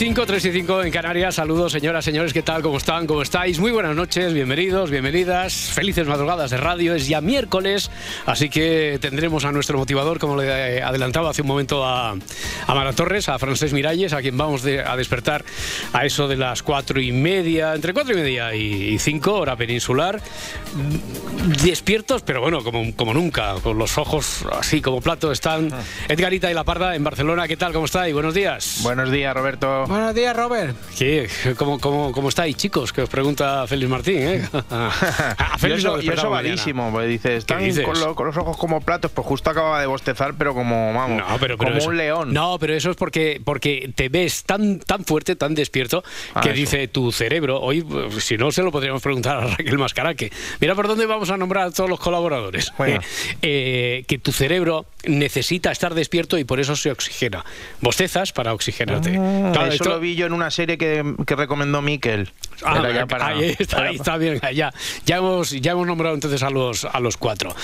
5, 3 y 5 en Canarias. Saludos, señoras, señores, ¿qué tal? ¿Cómo están? ¿Cómo estáis? Muy buenas noches, bienvenidos, bienvenidas. Felices madrugadas de radio. Es ya miércoles, así que tendremos a nuestro motivador, como le adelantaba hace un momento a, a Mara Torres, a Francés Miralles, a quien vamos a despertar a eso de las 4 y media, entre 4 y media y 5, hora peninsular. Despiertos, pero bueno, como, como nunca, con los ojos así como plato están Edgarita y La Parda en Barcelona. ¿Qué tal? ¿Cómo estáis? Buenos días. Buenos días, Roberto. Buenos días, Robert. ¿Qué? ¿Cómo, cómo, cómo estáis, chicos? Que os pregunta Félix Martín, ¿eh? A Félix yo, eso, pues dices, están con, con, los ojos como platos, pues justo acaba de bostezar, pero como, vamos, no, pero, como un león. No, pero eso es porque, porque te ves tan, tan fuerte, tan despierto, ah, que dice tu cerebro, hoy, si no, se lo podríamos preguntar a Raquel Mascaraque. Mira por dónde vamos a nombrar a todos los colaboradores. Bueno. Eh, que tu cerebro necesita estar despierto y por eso se oxigena. Bostezas para oxigenarte. Ah, eso lo vi yo en una serie que, que recomendó Miquel. Ah, ahí, está, ahí está bien. Ya, ya, hemos, ya hemos nombrado entonces a los, a los cuatro.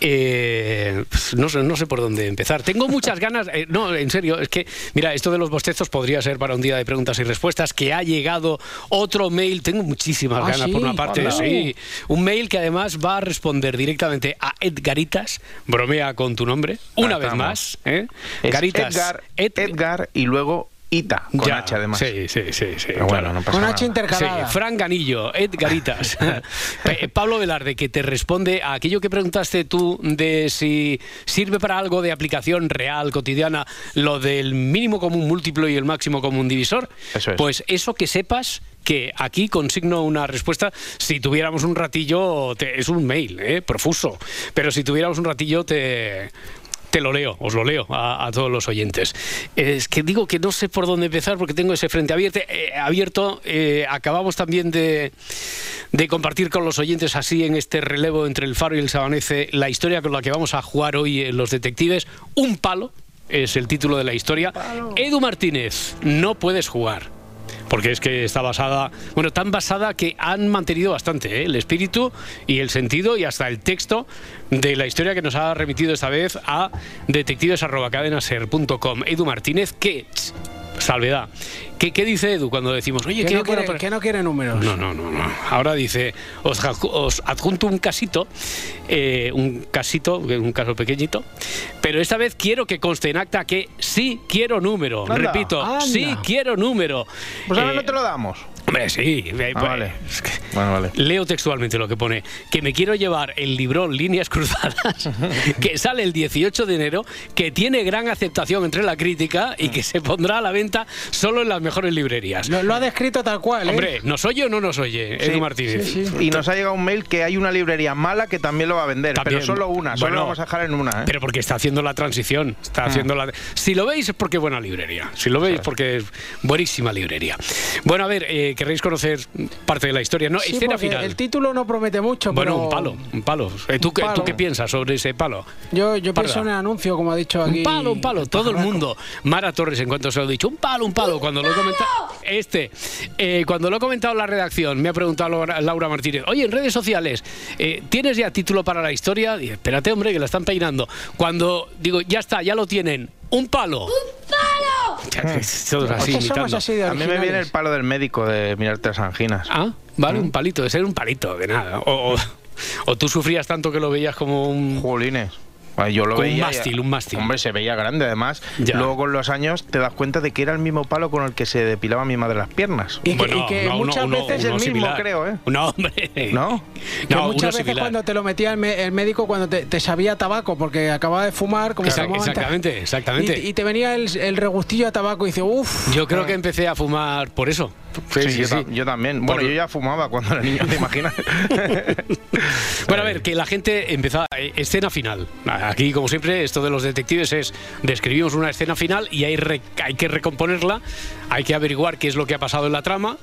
Eh, no, sé, no sé por dónde empezar. Tengo muchas ganas. Eh, no, en serio, es que, mira, esto de los bostezos podría ser para un día de preguntas y respuestas. Que ha llegado otro mail. Tengo muchísimas ah, ganas, por una parte. Sí, un mail que además va a responder directamente a Edgaritas. Bromea con tu nombre. Una vez más. ¿eh? Garitas. Edgar, Edgar y luego Ita, con H además. Sí, sí, sí. sí bueno, no pasa con H intercalada. Sí, Fran Ganillo, Edgaritas. Pablo Velarde, que te responde a aquello que preguntaste tú de si sirve para algo de aplicación real, cotidiana, lo del mínimo común múltiplo y el máximo común divisor. Eso es. Pues eso que sepas que aquí consigno una respuesta. Si tuviéramos un ratillo, es un mail, ¿eh? profuso, pero si tuviéramos un ratillo, te, te lo leo, os lo leo a, todos los oyentes. Es que digo que no sé por dónde empezar porque tengo ese frente abierto. Eh, abierto eh, acabamos también de, de, compartir con los oyentes así en este relevo entre el faro y el sabanece la historia con la que vamos a jugar hoy en los detectives. Un palo es el título de la historia. Edu Martínez, no puedes jugar porque es que está basada, bueno, tan basada que han mantenido bastante ¿eh? el espíritu y el sentido y hasta el texto de la historia que nos ha remitido esta vez a detectives.cadenaser.com. Edu Martínez, que salvedad. ¿Qué, ¿Qué, dice Edu cuando decimos, oye, que no, quiere, que no quiere números? No, no, no, no. Ahora dice, os, os adjunto un casito, eh, un casito, un caso pequeñito, pero esta vez quiero que conste en acta que sí quiero número. Repito, sí quiero número. Pues ahora eh, no te lo damos. Hombre, sí. Ah, pues, vale. bueno, vale. Leo textualmente lo que pone. Que me quiero llevar el librón Líneas Cruzadas, que sale el 18 de enero, que tiene gran aceptación entre la crítica y que se pondrá a la venta solo en las mejores librerías. Lo, ha descrito tal cual. ¿eh? Hombre, ¿nos oye o no nos oye, Edu Martínez? y nos ha llegado un mail que hay una librería mala que también lo va a vender, pero solo una, solo lo vamos a dejar en una. ¿eh? Pero porque está haciendo la transición. Está ah. haciendo la... Si lo veis es porque es buena librería. Si lo veis porque es buenísima librería. Bueno, a ver, eh, querréis conocer parte de la historia. No, escena final. El título no promete mucho, bueno, un palo, un palo. Eh, ¿Tú, ¿Tú, qué piensas sobre ese palo? Yo, yo pienso en el anuncio, como ha dicho aquí. Un palo, un palo. Todo el mundo. Mara Torres, en cuanto se lo ha dicho, un palo, un palo. Cuando lo he comentado. Este. Eh, cuando lo he comentado en la redacción, me ha preguntado Laura Martínez. Oye, en redes sociales, eh, ¿tienes ya título para la historia? Y, espérate, hombre, que la están peinando. Cuando digo, ya está, ya lo tienen. Un palo. ¡Un palo! así, a mí me viene el palo del médico de mirarte las anginas. Ah, vale, un palito, de ser un palito, de nada. O, tú sufrías tanto que lo veías como un. Jolines. Yo lo veía. Un mástil, un mástil. Hombre, se veía grande además. Luego con los años te das cuenta de que era el mismo palo con el que se depilaba mi madre las piernas. Y que, muchas veces el mismo, creo, ¿eh? No, hombre. ¿No? Que muchas veces cuando te lo metía el, médico, cuando te, sabía tabaco, porque acababa de fumar, como Exactamente, exactamente. Y, te venía el, regustillo a tabaco y dice, uff. Yo creo que empecé a fumar por eso. Sí, sí, yo, yo, también. Bueno, yo ya fumaba cuando era niño, ¿te imaginas? bueno, a ver, que la gente empezó. Eh, escena final. Aquí, como siempre, esto de los detectives es describimos una escena final y hay, hay que recomponerla, hay que averiguar qué es lo que ha pasado en la trama.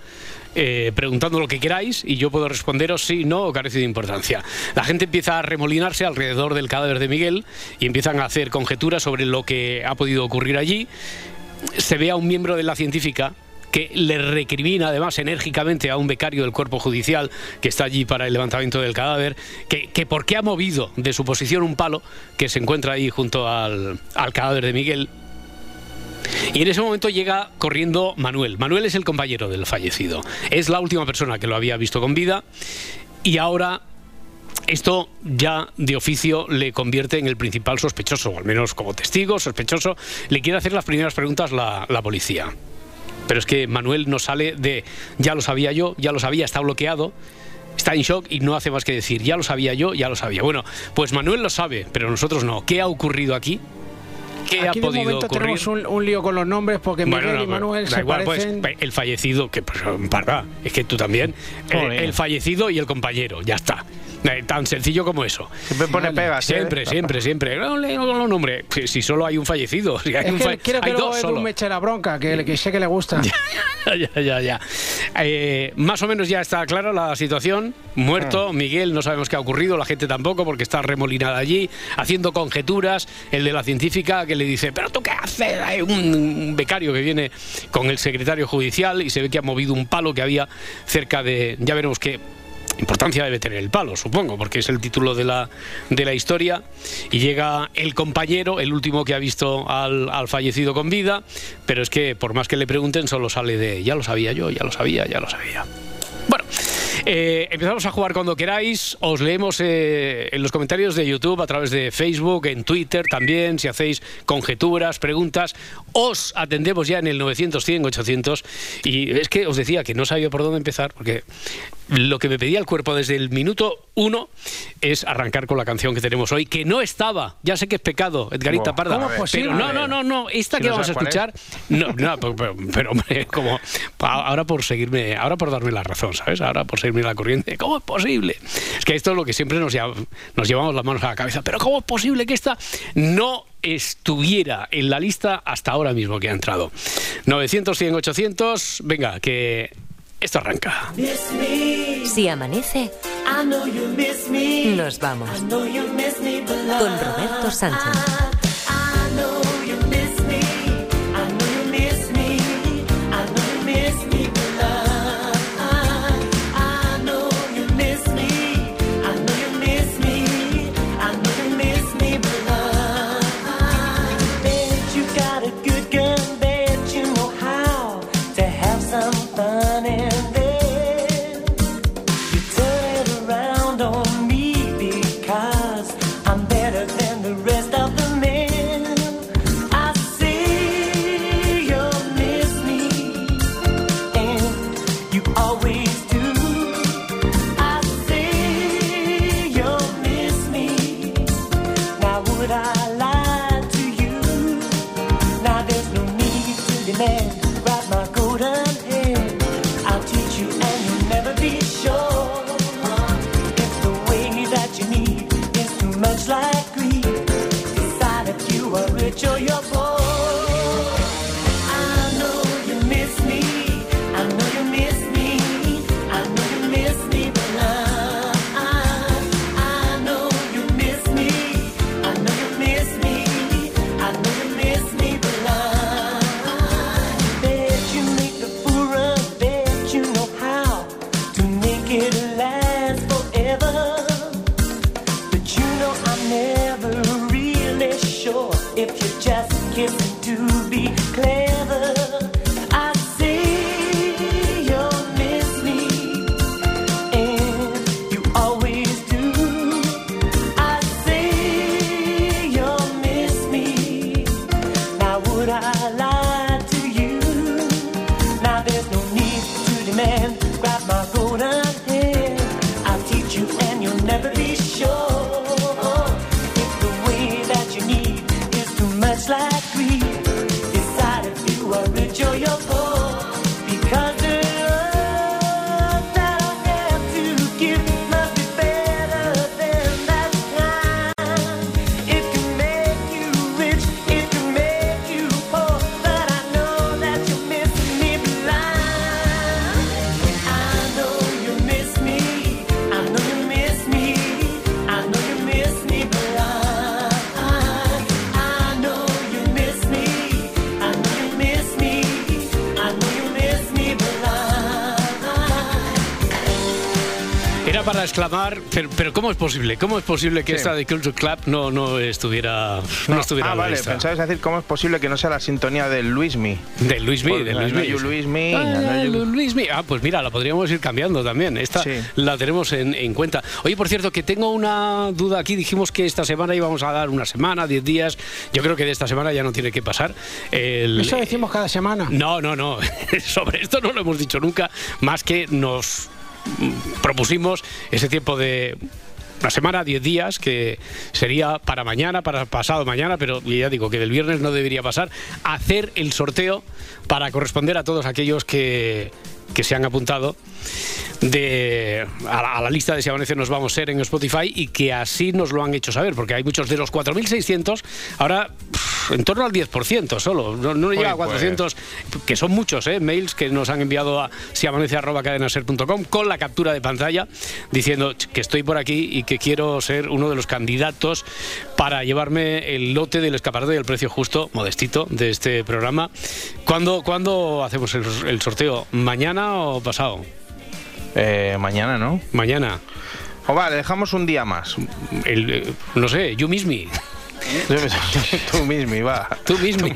Eh, preguntando lo que queráis y yo puedo responderos sí, no o carece de importancia. La gente empieza a remolinarse alrededor del cadáver de Miguel y empiezan a hacer conjeturas sobre lo que ha podido ocurrir allí. Se ve a un miembro de la científica que le recrimina además enérgicamente a un becario del cuerpo judicial que está allí para el levantamiento del cadáver, que, que por qué ha movido de su posición un palo que se encuentra ahí junto al, al cadáver de Miguel. Y en ese momento llega corriendo Manuel. Manuel es el compañero del fallecido. Es la última persona que lo había visto con vida y ahora esto ya de oficio le convierte en el principal sospechoso, o al menos como testigo, sospechoso. Le quiere hacer las primeras preguntas la, la policía. Pero es que Manuel no sale de ya lo sabía yo, ya lo sabía, está bloqueado está en shock y no hace más que decir, ya lo sabía yo, ya lo sabía. Bueno, pues Manuel lo sabe, pero nosotros no. ¿Qué ha ocurrido aquí? ¿Qué aquí ha podido de momento ocurrir? tenemos un, lío con los nombres porque Miguel y Manuel se igual, pues, parecen... el fallecido, que pues, es que tú también, el fallecido y el compañero, ya está. Eh, tan sencillo como eso. Siempre pone pegas. ¿eh? Siempre, siempre, siempre. No le los nombres. Si, solo hay un fallecido. Si hay es un que quiero que dos Edu me eche la bronca, que, que, sé que le gusta. ya, ya, ya. Eh, más o menos ya está clara la situación. Muerto, ah. Miguel, no sabemos qué ha ocurrido, la gente tampoco, porque está remolinada allí, haciendo conjeturas. El de la científica que le dice, ¿pero tú qué haces? Hay un becario que viene con el secretario judicial y se ve que ha movido un palo que había cerca de. Ya veremos qué importancia debe tener el palo, supongo, porque es el título de la, de la historia. Y llega el compañero, el último que ha visto al, al, fallecido con vida, pero es que por más que le pregunten, solo sale de ya lo sabía yo, ya lo sabía, ya lo sabía. Bueno, eh, empezamos a jugar cuando queráis. Os leemos eh, en los comentarios de YouTube, a través de Facebook, en Twitter también. Si hacéis conjeturas, preguntas, os atendemos ya en el 900, 100, 800. Y es que os decía que no sabía por dónde empezar, porque lo que me pedía el cuerpo desde el minuto uno es arrancar con la canción que tenemos hoy, que no estaba. Ya sé que es pecado, Edgarita Parda. pero no, no, no, no. Esta que vamos a escuchar, no, no, pero, hombre, como ahora por seguirme, ahora por darme la razón, ¿sabes? Ahora por seguirme la corriente. ¿Cómo es posible? Es que esto es lo que siempre nos, nos llevamos las manos a la cabeza. Pero ¿cómo es posible que esta no estuviera en la lista hasta ahora mismo que ha entrado? 900, 100, 800. Venga, que esto arranca. Si amanece, nos vamos. Con Roberto Sánchez. volver. Para exclamar, pero, ¿cómo es posible? ¿Cómo es posible que esta de Culture Club no, no estuviera no, estuviera Ah, vale, pensabas decir cómo es posible que no sea la sintonía del Luismi. Del Luismi, del Luismi. Luismi. Ah, Luismi. Ah, pues mira, la podríamos ir cambiando también. Esta la tenemos en, en, cuenta. Oye, por cierto, que tengo una duda aquí. Dijimos que esta semana íbamos a dar una semana, diez días. Yo creo que de esta semana ya no tiene que pasar. Eso decimos cada semana. No, no, no. Sobre esto no lo hemos dicho nunca, más que nos propusimos ese tiempo de una semana, 10 días, que sería para mañana, para pasado mañana, pero ya digo que del viernes no debería pasar, hacer el sorteo para corresponder a todos aquellos que, que se han apuntado de, a, la, lista de Si Amanece Nos Vamos a Ser en Spotify y que así nos lo han hecho saber, porque hay muchos de los 4.600, ahora en torno al 10% solo, no, no llega a 400, pues. que son muchos, ¿eh? mails que nos han enviado a siamanece.cadenaser.com con la captura de pantalla diciendo que estoy por aquí y que quiero ser uno de los candidatos para llevarme el lote del escaparate del precio justo, modestito, de este programa. ¿Cuándo, ¿cuándo hacemos el sorteo? ¿Mañana o pasado? Eh, mañana, ¿no? Mañana. O vale, dejamos un día más. El, eh, no sé, you miss me. Tú mismo, va. Tú mismo.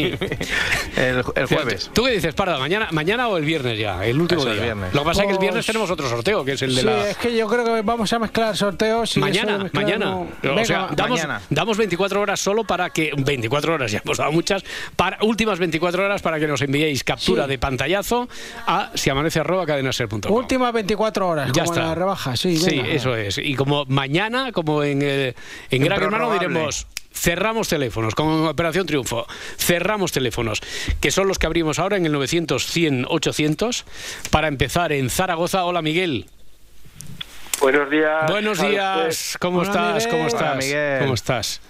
El, jueves. ¿Tú qué dices, Parda? ¿Mañana, ¿Mañana o el viernes ya? El último día. viernes. Lo que pasa es que el viernes tenemos otro sorteo, que es el de sí, la. es que yo creo que vamos a mezclar sorteos. mañana, mañana. o sea, damos, damos 24 horas solo para que. 24 horas, ya hemos dado muchas. Para, últimas 24 horas para que nos enviéis captura de pantallazo a si amanece arroba cadenaser.com. Últimas 24 horas, ya como está. la rebaja, sí. Sí, eso es. Y como mañana, como en, eh, en Gran Hermano, diremos cerramos teléfonos, con Operación Triunfo, cerramos teléfonos, que son los que abrimos ahora en el 900-100-800, para empezar en Zaragoza. Hola, Miguel. Buenos días. Buenos días. ¿Cómo estás? ¿Cómo estás? ¿Cómo estás?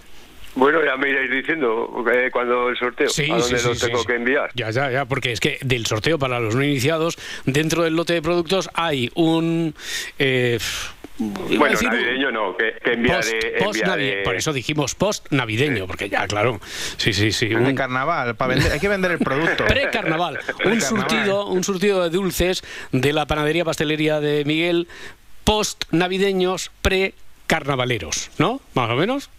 Bueno, ya me iréis diciendo eh, cuando el sorteo, a dónde lo tengo que enviar. Ya, ya, ya, porque es que del sorteo para los no iniciados, dentro del lote de productos hay un... Eh, bueno, navideño no, que, enviaré, Por eso dijimos post navideño, porque ya, claro. Sí, sí, sí. Un... De carnaval, para vender, hay que vender el producto. Pre-carnaval. un surtido, un surtido de dulces de la panadería pastelería de Miguel, post navideños, pre carnavaleros, ¿no? Más o menos,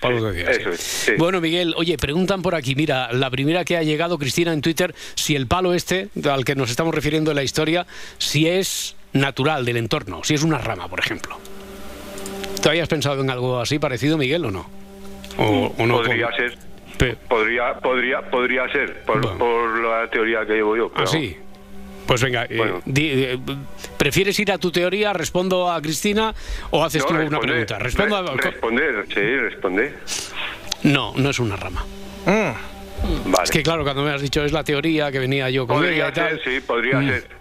Bueno, Miguel, oye, preguntan por aquí, mira, la primera que ha llegado, Cristina, en Twitter, si el palo este, al que nos estamos refiriendo en la historia, si es natural del entorno, si es una rama, por ejemplo. ¿Tú habías pensado en algo así parecido, Miguel, o no? O, no podría ser. Podría, podría, podría ser, por, la teoría que llevo yo. Ah, sí. Pues venga, eh, eh, ¿prefieres ir a tu teoría? ¿Respondo a Cristina o haces tú una pregunta? Respondo a... Responder, sí, responde. No, no es una rama. Mm. Es que claro, cuando me has dicho es la teoría que venía yo con ella y tal. sí, podría mm. ser.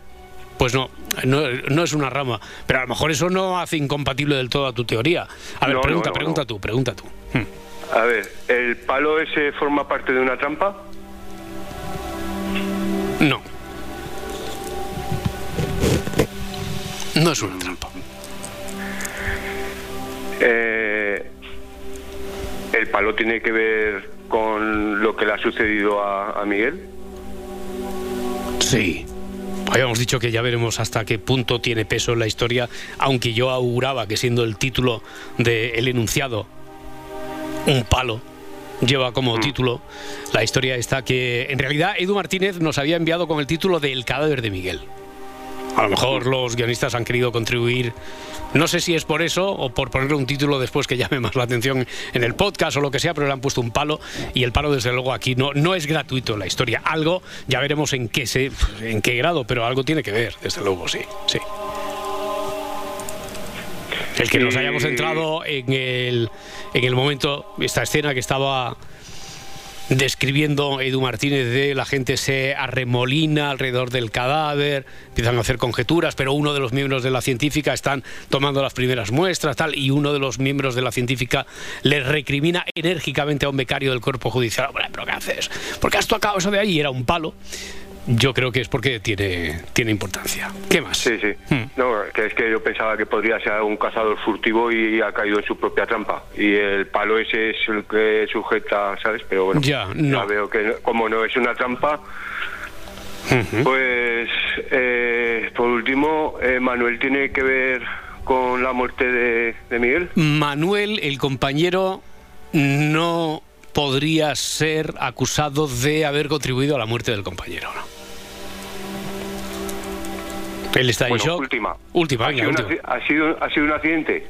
Pues no, no, es una rama. Pero a lo mejor eso no hace incompatible del todo a tu teoría. A ver, pregunta, pregunta tú, pregunta tú. Hmm. A ver, ¿el palo ese forma parte de una trampa? No. No es una trampa. Eh, ¿El palo tiene que ver con lo que le ha sucedido a, a Miguel? Sí. Habíamos dicho que ya veremos hasta qué punto tiene peso en la historia, aunque yo auguraba que siendo el título del enunciado un palo, lleva como mm. título la historia esta que en realidad Edu Martínez nos había enviado con el título de El cadáver de Miguel. A lo mejor los guionistas han querido contribuir, no sé si es por eso o por ponerle un título después que llame más la atención en el podcast o lo que sea, pero le han puesto un palo y el palo desde luego aquí no, no es gratuito la historia. Algo, ya veremos en qué, se, en qué grado, pero algo tiene que ver, desde luego, sí, sí. El que nos hayamos entrado en el, en el momento, esta escena que estaba describiendo Edu Martínez de la gente se arremolina alrededor del cadáver, empiezan a hacer conjeturas, pero uno de los miembros de la científica están tomando las primeras muestras, tal, y uno de los miembros de la científica le recrimina enérgicamente a un becario del cuerpo judicial, pero ¿qué haces? ¿Por qué has tocado eso de ahí? Era un palo yo creo que es porque tiene, tiene importancia. ¿Qué más? Sí, sí. Hmm. No, que es que yo pensaba que podría ser un cazador furtivo y ha caído en su propia trampa. Y el palo ese es el que sujeta, ¿sabes? Pero bueno, ya, no. veo que como no es una trampa, pues eh, por último, eh, Manuel tiene que ver con la muerte de, de Miguel? Manuel, el compañero, no podría ser acusado de haber contribuido a la muerte del compañero. ¿no? Él está en shock. Última. Última, ¿Ha, sido ¿Ha, sido, ¿Ha sido un accidente?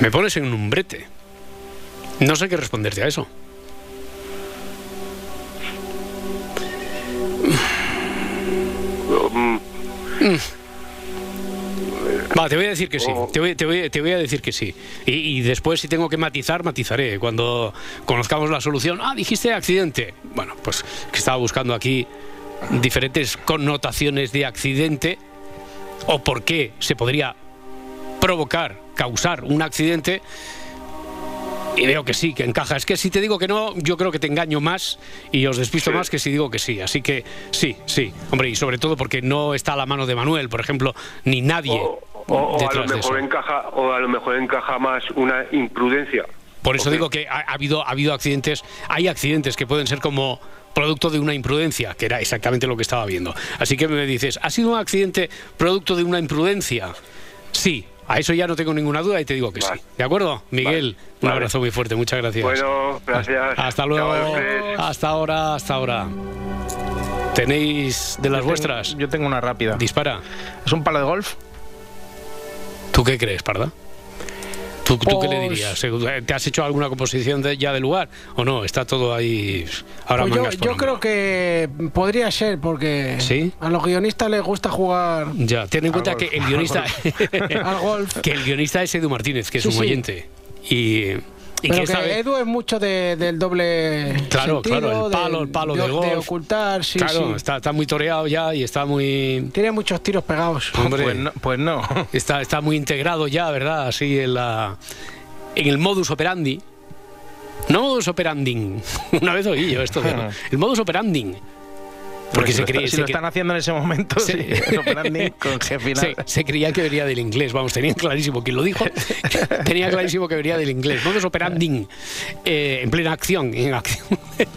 Me pones en un brete. No sé qué responderte a eso. Mm. Va, te voy a decir que sí. Oh. Te, voy, te, voy, te, voy, a decir que sí. Y, y, después, si tengo que matizar, matizaré. Cuando conozcamos la solución. Ah, dijiste accidente. Bueno, pues que estaba buscando aquí diferentes connotaciones de accidente o por qué se podría provocar, causar un accidente. Y veo que sí, que encaja. Es que si te digo que no, yo creo que te engaño más y os despisto más que si digo que sí. Así que sí, sí. Hombre, y sobre todo porque no está a la mano de Manuel, por ejemplo, ni nadie. O, a lo mejor encaja, o a lo mejor encaja más una imprudencia. Por eso digo que ha, habido, ha habido accidentes, hay accidentes que pueden ser como producto de una imprudencia, que era exactamente lo que estaba viendo. Así que me dices, ¿ha sido un accidente producto de una imprudencia? Sí, a eso ya no tengo ninguna duda y te digo que sí. ¿De acuerdo? Miguel, un abrazo muy fuerte, muchas gracias. Bueno, gracias. Hasta luego. Hasta ahora, hasta ahora. ¿Tenéis de las vuestras? Yo tengo una rápida. Dispara. ¿Es un palo de golf? ¿Tú qué crees, Parda? ¿Tú, qué le pues dirías? Eh, ¿Te has hecho alguna composición ya del lugar o no? Está todo ahí ahora pues Yo, creo que podría ser porque a los guionistas les gusta jugar. Ya, ten en cuenta que el guionista al golf. que el guionista es Edu Martínez, que es un oyente y pero que, Edu es mucho del doble claro, sentido, claro, el palo, el palo de, golf. de ocultar, sí, claro, Está, está, muy toreado ya y está muy... Tiene muchos tiros pegados. Hombre, pues no. Pues no. Está, está muy integrado ya, ¿verdad? Así en, la, en el modus operandi. No modus operandi. Una vez oí yo esto. el modus operandi porque se, creía, si lo están haciendo en ese momento, se, Se, creía que venía del inglés, vamos, tenían clarísimo, quien lo dijo, tenía clarísimo que venía del inglés. Modus operandi eh, en plena acción. En acción.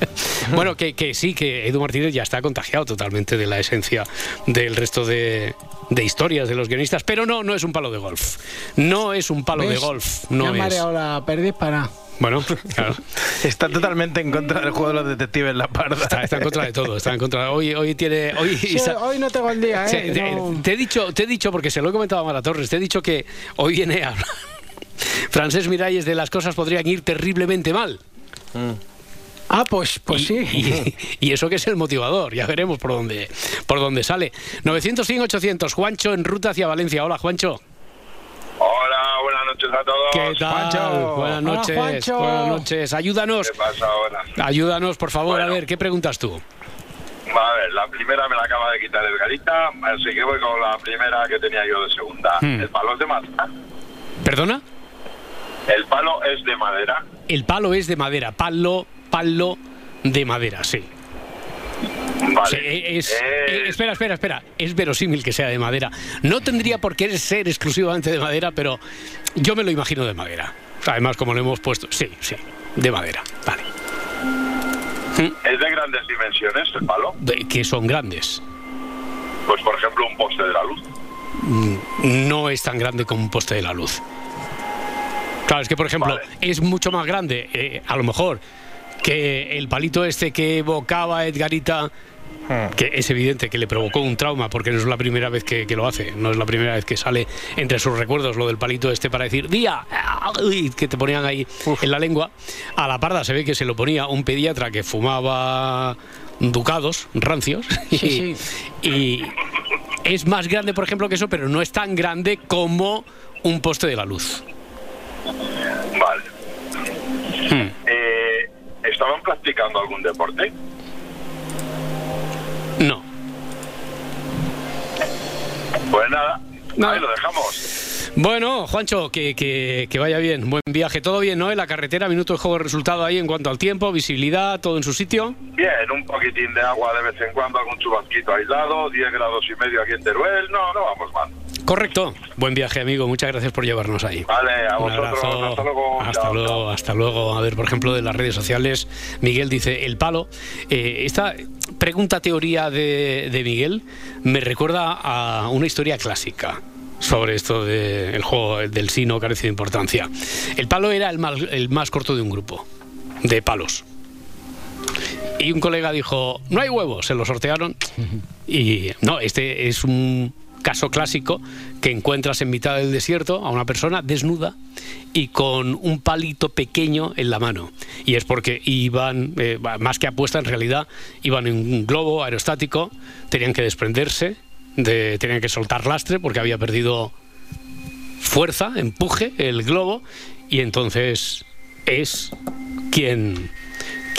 bueno, que, que, sí, que Edu Martínez ya está contagiado totalmente de la esencia del resto de, de historias de los guionistas, pero no, no es un palo de golf. No es un palo de golf. No es. perdiz para. Bueno, claro. Está totalmente en contra del juego de los detectives La Parda. Está, en contra de todo. Está en contra. Hoy, hoy tiene. Hoy, hoy no tengo el día, ¿eh? Te, he dicho, te he dicho, porque se lo he comentado a Mara Torres, te he dicho que hoy viene a Francés Miralles de las cosas podrían ir terriblemente mal. Mm. Ah, pues, pues sí. Y, eso que es el motivador, ya veremos por dónde, por dónde sale. 900, 800, Juancho en ruta hacia Valencia. Hola, Juancho. Hola, buenas noches a todos. ¿Qué tal? Buenas noches. buenas noches. Ayúdanos. ¿Qué pasa ahora? Ayúdanos, por favor, a ver, ¿qué preguntas tú? A ver, la primera me la acaba de quitar Edgarita, así que voy con la primera que tenía yo de segunda. Hmm. ¿El palo es de madera? ¿Perdona? El palo es de madera. El palo es de madera, palo, palo de madera, sí. Vale. es, eh, espera, espera, espera. Es verosímil que sea de madera. No tendría por qué ser exclusivamente de madera, pero yo me lo imagino de madera. Además, como lo hemos puesto. Sí, sí, de madera. Vale. ¿Es de grandes dimensiones el palo? De, que son grandes. Pues, por ejemplo, un poste de la luz. Mm, no es tan grande como un poste de la luz. Claro, es que, por ejemplo, es mucho más grande, eh, a lo mejor, que el palito este que evocaba Edgarita. Que es evidente que le provocó un trauma porque no es la primera vez que, lo hace, no es la primera vez que sale entre sus recuerdos lo del palito este para decir día, que te ponían ahí en la lengua. A la parda se ve que se lo ponía un pediatra que fumaba ducados rancios y, es más grande, por ejemplo, que eso, pero no es tan grande como un poste de la luz. Vale. Hmm. Eh, ¿Estaban practicando algún deporte? No. Pues nada, ahí lo dejamos. Bueno, Juancho, que, que, vaya bien. Buen viaje. ¿Todo bien, no? En la carretera, minuto de juego resultado ahí en cuanto al tiempo, visibilidad, todo en su sitio. Bien, un poquitín de agua de vez en cuando, algún chubasquito aislado, 10 grados y medio aquí en Teruel. No, no vamos mal. Correcto. Buen viaje, amigo. Muchas gracias por llevarnos ahí. Vale, a Un vosotros. abrazo. Hasta luego. Hasta Chao, luego, hasta luego. A ver, por ejemplo, de las redes sociales, Miguel dice, el palo. Eh, esta pregunta teoría de, de Miguel me recuerda a una historia clásica sobre esto del juego del sí no carece de importancia. El palo era el más, el más corto de un grupo de palos. Y un colega dijo, no hay huevos, se lo sortearon. Y no, este es un caso clásico que encuentras en mitad del desierto a una persona desnuda y con un palito pequeño en la mano. Y es porque iban, eh, más que apuesta en realidad, iban en un globo aerostático, tenían que desprenderse, de, tenían que soltar lastre porque había perdido fuerza, empuje el globo y entonces es quien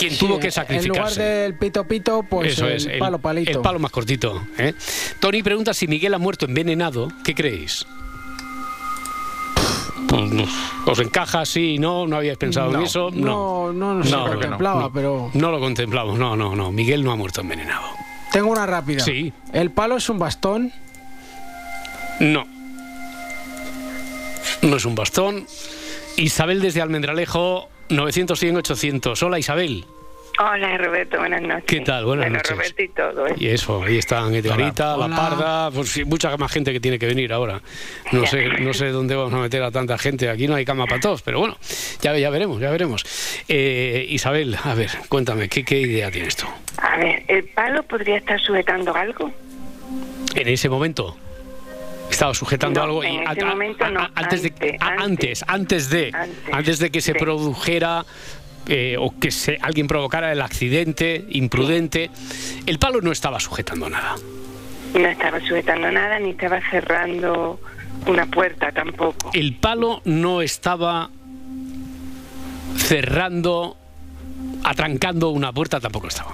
quien Sí, tuvo que En sacrificarse. lugar del pito pito, pues Eso el es, el, palo palito. el palo más cortito. ¿eh? Tony pregunta si Miguel ha muerto envenenado. ¿Qué creéis? Pues, no. ¿Os encaja? Sí, no, no habíais pensado en No, eso. no, no, no se creo que contemplaba, pero- No lo contemplamos, no, no, no. Miguel no ha muerto envenenado. Tengo una rápida. Sí. El palo es un bastón. No. No es un bastón. Isabel desde Almendralejo, 900-100-800. Hola Isabel. Hola Roberto, buenas noches. ¿Qué tal? Buenas bueno, noches. Roberto y todo, ¿eh? Y eso, ahí están Edgarita, Hola. La Parda, pues mucha más gente que tiene que venir ahora. No Ya. sé, no sé dónde vamos a meter a tanta gente. Aquí no hay cama para todos, pero bueno, ya, ya veremos, ya veremos. Eh, Isabel, a ver, cuéntame, ¿qué, ¿qué idea tienes tú? A ver, ¿el palo podría estar sujetando algo? En ese momento estaba sujetando No, algo y en ese momento no, antes de antes, a- antes antes de Antes, antes de que se produjera eh, o que se, alguien provocara el accidente imprudente, el palo no estaba sujetando nada. No estaba sujetando nada ni estaba cerrando una puerta tampoco. el palo no estaba cerrando, atrancando una puerta, tampoco estaba.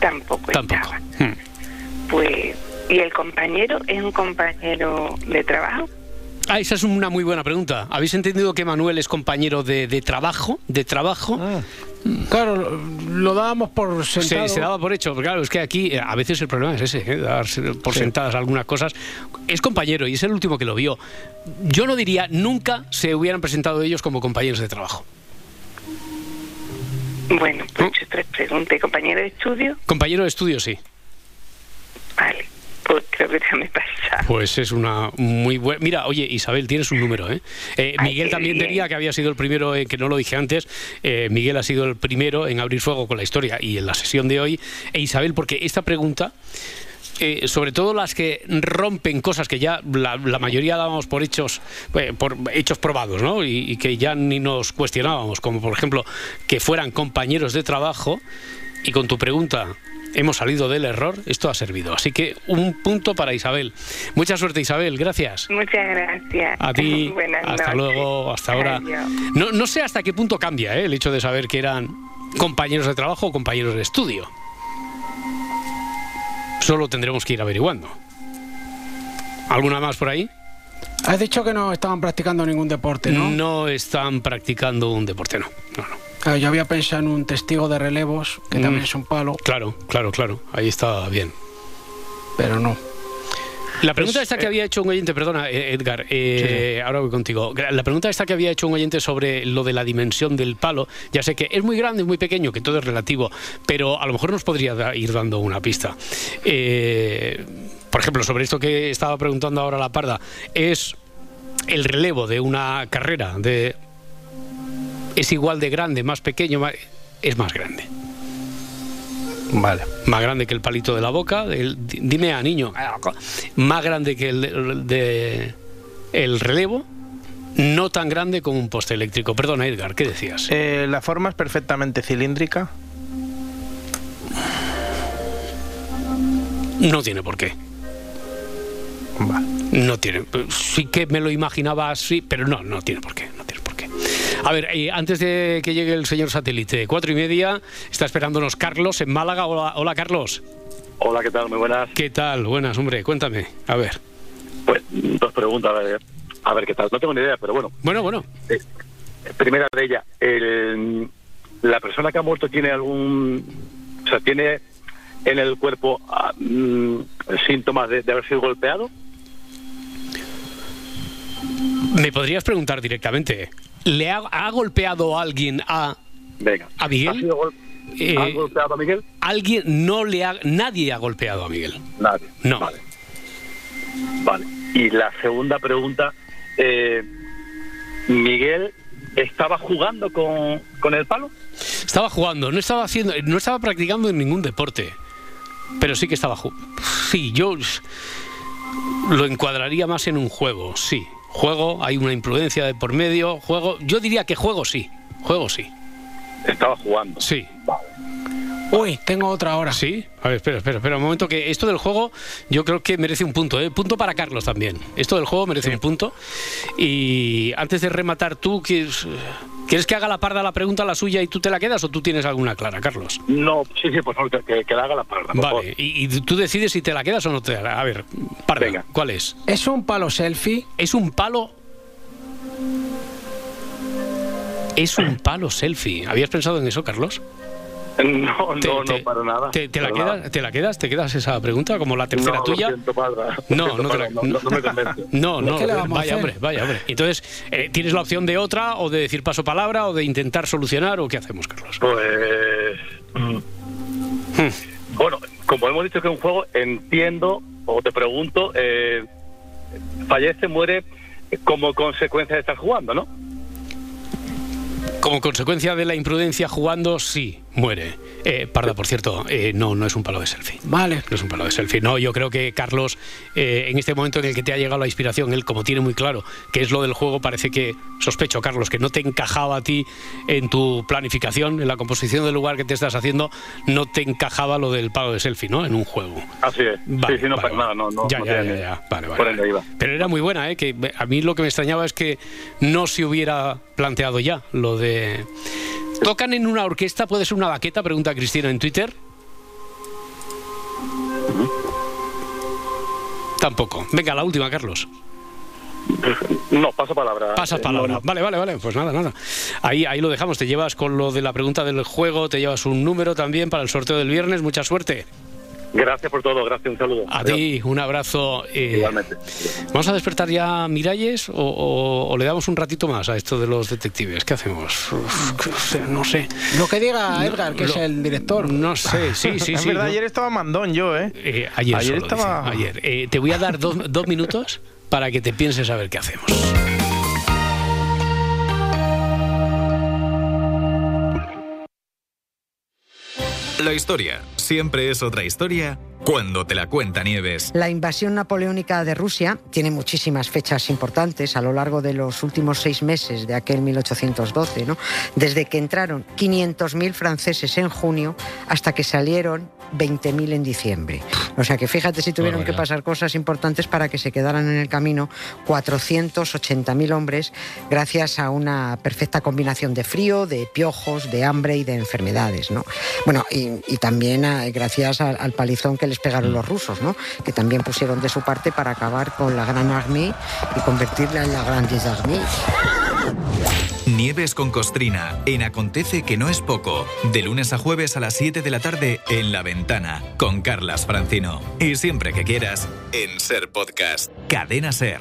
Tampoco, Tampoco. estaba. Hmm. Pues, ¿y el compañero es un compañero de trabajo? Ah, esa es una muy buena pregunta. ¿Habéis entendido que Manuel es compañero de, de trabajo? ¿De trabajo? Claro, lo, dábamos por sentado. Se, se daba por hecho, porque claro, es que aquí eh, a veces el problema es ese, ¿eh? darse por Sí. sentadas algunas cosas. Es compañero y es el último que lo vio. Yo no diría nunca se hubieran presentado ellos como compañeros de trabajo. Bueno, pues yo tres preguntas. ¿Compañero de estudio? Compañero de estudio, sí. Vale, pues creo que ya me pasa. Pues es una muy buena. Mira, oye, Isabel, tienes un número, ¿eh? Eh, Miguel también tenía que había sido el primero, en, que no lo dije antes. eh, Miguel ha sido el primero en abrir fuego con la historia y en la sesión de hoy. E Isabel, porque esta pregunta. eh, sobre todo las que rompen cosas que ya la, la mayoría dábamos por hechos eh, por hechos probados ¿no? y, y que ya ni nos cuestionábamos como por ejemplo que fueran compañeros de trabajo y con tu pregunta hemos salido del error esto ha servido así que un punto para Isabel mucha suerte Isabel gracias Muchas gracias. a ti, Buenas hasta noches. luego, hasta ahora. No, no sé hasta qué punto cambia ¿eh? el hecho de saber que eran compañeros de trabajo o compañeros de estudio. Solo tendremos que ir averiguando. ¿Alguna más por ahí? Has dicho que no estaban practicando ningún deporte, ¿no? están practicando un deporte, no. no, no. Claro, yo había pensado en un testigo de relevos, que Mm. también es un palo, Claro, claro, claro. Ahí está bien. pero no. La pregunta Es, esta que eh, había hecho un oyente, perdona, eh, Edgar, eh, ahora voy contigo. La pregunta esta que había hecho un oyente sobre lo de la dimensión del palo, ya sé que es muy grande, muy pequeño, que todo es relativo, pero a lo mejor nos podría da- ir dando una pista. Eh, por ejemplo, sobre esto que estaba preguntando ahora la parda, es el relevo de una carrera, de es igual de grande, más pequeño, más- es más grande. Vale. Más grande que el palito de la boca. el- dime a niño. Más grande que el de, el relevo. No tan grande como un poste eléctrico. Perdona, Edgar, ¿qué decías? Eh, la forma es perfectamente cilíndrica. No tiene por qué. Vale. No tiene. Sí que me lo imaginaba así, pero no, no tiene por qué. No tiene por qué. A ver, eh, antes de que llegue el señor satélite, cuatro y media, está esperándonos Carlos en Málaga. Hola, hola Carlos. Hola, ¿qué tal? Muy buenas. ¿Qué tal? Buenas, hombre, cuéntame. A ver. Pues dos preguntas. A ver, a ver qué tal. No tengo ni idea, pero bueno. Bueno, bueno. Eh, primera de ellas, el- ¿la persona que ha muerto tiene algún... O sea, tiene en el cuerpo ah, mm, síntomas de, de haber sido golpeado? Me podrías preguntar directamente, ¿le ha, golpeado alguien a, Venga. a Miguel? Eh, ¿Ha golpeado a Miguel? Alguien no le ha, nadie ha golpeado a Miguel. Nadie. No. Vale. Vale. Y la segunda pregunta, eh, ¿Miguel estaba jugando con, con el palo? Estaba jugando, no estaba haciendo, no estaba practicando en ningún deporte, pero sí que estaba jugando. Sí, yo lo encuadraría más en un juego, sí. Juego, hay una imprudencia de por medio, juego, yo diría que juego sí, juego sí. Estaba jugando. Sí. Uy, tengo otra hora. Sí. A ver, espera, espera, espera un momento que esto del juego yo creo que merece un punto, ¿eh? Punto para Carlos también. Esto del juego merece un punto. Y antes de rematar tú, ¿quieres, ¿quieres que haga la parda la pregunta, la suya, y tú te la quedas o tú tienes alguna clara, Carlos? No, sí, sí, pues que, que la haga la parda. Vale, y, tú decides si te la quedas o no te la A ver, parda, Venga. ¿cuál es? ¿Es un palo selfie? Es un palo es un palo selfie. ¿Habías pensado en eso, Carlos? No, no, no, para nada. Te, la quedas, ¿Te la quedas? ¿Te quedas esa pregunta como la tercera tuya? no, no, te la, no, no, me convence. No, no, vaya hombre, vaya hombre. Entonces, eh, ¿tienes la opción de otra o de decir paso palabra o de intentar solucionar o qué hacemos, Carlos? Pues... Hmm. Bueno, como hemos dicho que es un juego, entiendo o te pregunto, eh, fallece, muere como consecuencia de estar jugando, ¿no? Como consecuencia de la imprudencia jugando, sí muere. Eh, Parda, por cierto, eh, no, no es un palo de selfie. Vale. No es un palo de selfie. No, yo creo que Carlos, eh, en este momento en el que te ha llegado la inspiración, él como tiene muy claro que es lo del juego, parece que, sospecho, Carlos, que no te encajaba a ti en tu planificación, en la composición del lugar que te estás haciendo, no te encajaba lo del palo de selfie, ¿no? En un juego. Así es. sí, sí, no, vale, nada, no, no. Ya, ya, ya, ya, Vale, vale. Pero era muy buena, ¿eh? Que a mí lo que me extrañaba es que no se hubiera planteado ya lo de ¿Tocan en una orquesta? ¿Puede ser una baqueta? Pregunta Cristina en Twitter. Tampoco. Venga, la última, Carlos. No, paso palabra. Pasa eh, palabra. Vale, vale, vale. Pues nada, nada. Ahí, ahí lo dejamos. Te llevas con lo de la pregunta del juego, te llevas un número también para el sorteo del viernes. Mucha suerte. Gracias por todo, gracias, un saludo. A ti, un abrazo. Eh, Igualmente. ¿Vamos a despertar ya Miralles o, le damos un ratito más a esto de los detectives? ¿Qué hacemos? no sé. Lo que diga Edgar, que es el director. No sé, sí, sí, sí. verdad, ayer estaba mandón yo, ¿eh? eh ayer, estaba... ayer. Eh, te voy a dar dos, dos minutos para que te pienses a ver qué hacemos. La historia siempre es otra historia cuando te la cuenta Nieves. La invasión napoleónica de Rusia tiene muchísimas fechas importantes a lo largo de los últimos seis meses de aquel 1812, ¿no? Desde que entraron 500.000 franceses en junio hasta que salieron 20.000 en diciembre. O sea que fíjate si tuvieron que pasar cosas importantes para que se quedaran en el camino 480.000 hombres gracias a una perfecta combinación de frío, de piojos, de hambre y de enfermedades. ¿no? Bueno, y, también gracias al, palizón que les pegaron los rusos, ¿no? que también pusieron de su parte para acabar con la Gran Armée y convertirla en la Grande Armée. Nieves con Costrina, en Acontece que no es poco, de lunes a jueves a las 7 de la tarde en La Ventana, con Carlas Francino. Y siempre que quieras, en Ser Podcast, Cadena Ser.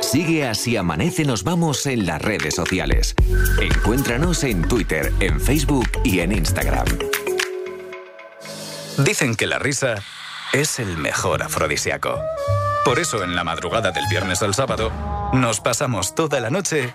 Sigue así amanece, nos vamos en las redes sociales. Encuéntranos en Twitter, en Facebook y en Instagram. Dicen que la risa es el mejor afrodisíaco. Por eso en la madrugada del viernes al sábado nos pasamos toda la noche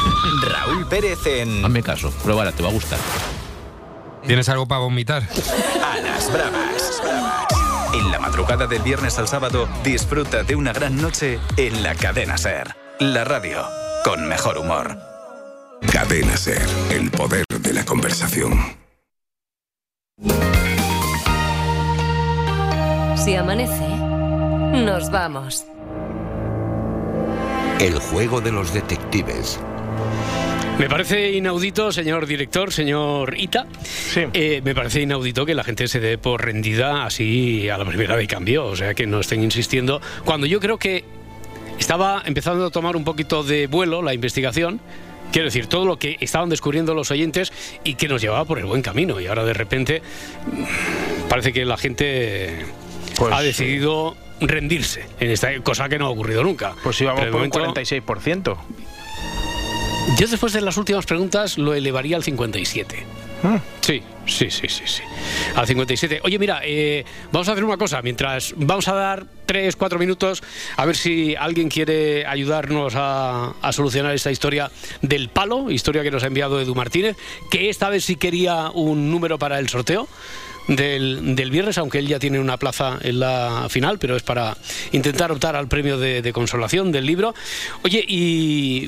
Raúl Pérez en. Hazme caso, pruébala, te va a gustar. ¿Tienes algo para vomitar? A las bravas. En la madrugada del viernes al sábado, disfruta de una gran noche en la cadena Ser. La radio con mejor humor. Cadena Ser, el poder de la conversación. Si amanece, nos vamos El juego de los detectives. Me parece inaudito, señor director, señor Ita. Eh, me parece inaudito que la gente se dé por rendida así a la primera de cambio. O sea, que no estén insistiendo. Cuando yo creo que estaba empezando a tomar un poquito de vuelo la investigación. Quiero decir, todo lo que estaban descubriendo los oyentes y que nos llevaba por el buen camino. Y ahora de repente mm, parece que la gente pues, ha decidido rendirse en esta cosa que no ha ocurrido nunca. Pues íbamos por un 46%. Yo después de las últimas preguntas lo elevaría al 57. Ah. Sí, sí, sí, sí, sí. Al 57. Oye, mira, eh, vamos a hacer una cosa. Mientras vamos a dar 3, 4 minutos, a ver si alguien quiere ayudarnos a, solucionar esta historia del palo, historia que nos ha enviado Edu Martínez, que esta vez sí quería un número para el sorteo. Del, viernes, aunque él ya tiene una plaza en la final, pero es para intentar optar al premio de, de consolación del libro. Oye, y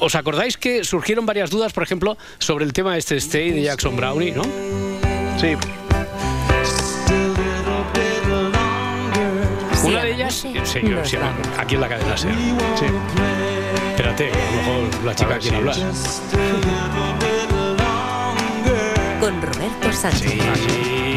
¿Os acordáis que surgieron varias dudas, por ejemplo, sobre el tema de este Stay de Jackson Brownie, ¿no? Sí. Una de ellas, sí, sí, aquí en la cadena SER. Sí. Espérate, a lo mejor la chica quiere hablar. Con Roberto Sánchez.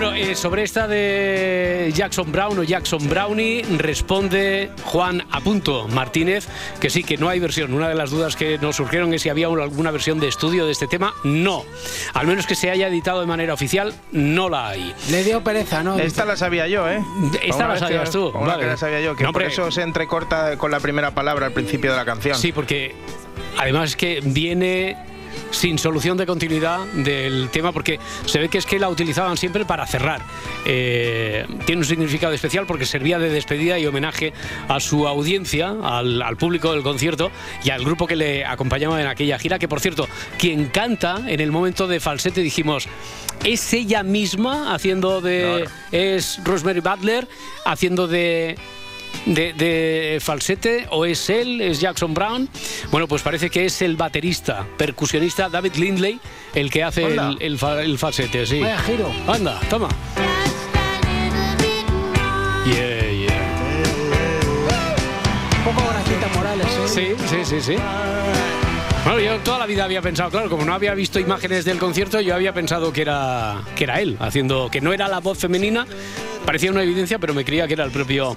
Bueno, eh, sobre esta de Jackson Brown o Jackson Brownie responde Juan Apunto Martínez que sí, que no hay versión. Una de las dudas que nos surgieron es si había alguna versión de estudio de este tema. No. Al menos que se haya editado de manera oficial, no la hay. Le dio pereza, ¿no? Esta la sabía yo, ¿eh? Esta la sabías tú. Vale. que la sabía yo, que por eso se entrecorta con la primera palabra al principio de la canción. Sí, porque además es que viene sin solución de continuidad del tema porque se ve que es que la utilizaban siempre para cerrar. Eh, tiene un significado especial porque servía de despedida y homenaje a su audiencia, al, público del concierto y al grupo que le acompañaba en aquella gira, que por cierto, quien canta en el momento de falsete dijimos, es ella misma haciendo de... es Rosemary Butler haciendo de de, falsete o es él, es Jackson Brown. Bueno, pues parece que es el baterista, percusionista David Lindley el que hace el, falsete, sí. Vaya giro. Anda, toma. Yeah, yeah. Un poco Gracita Morales, ¿eh? Sí, sí, sí, sí. Bueno, yo toda la vida había pensado, claro, como no había visto imágenes del concierto, yo había pensado que era, que era él, haciendo que no era la voz femenina, parecía una evidencia, pero me creía que era el propio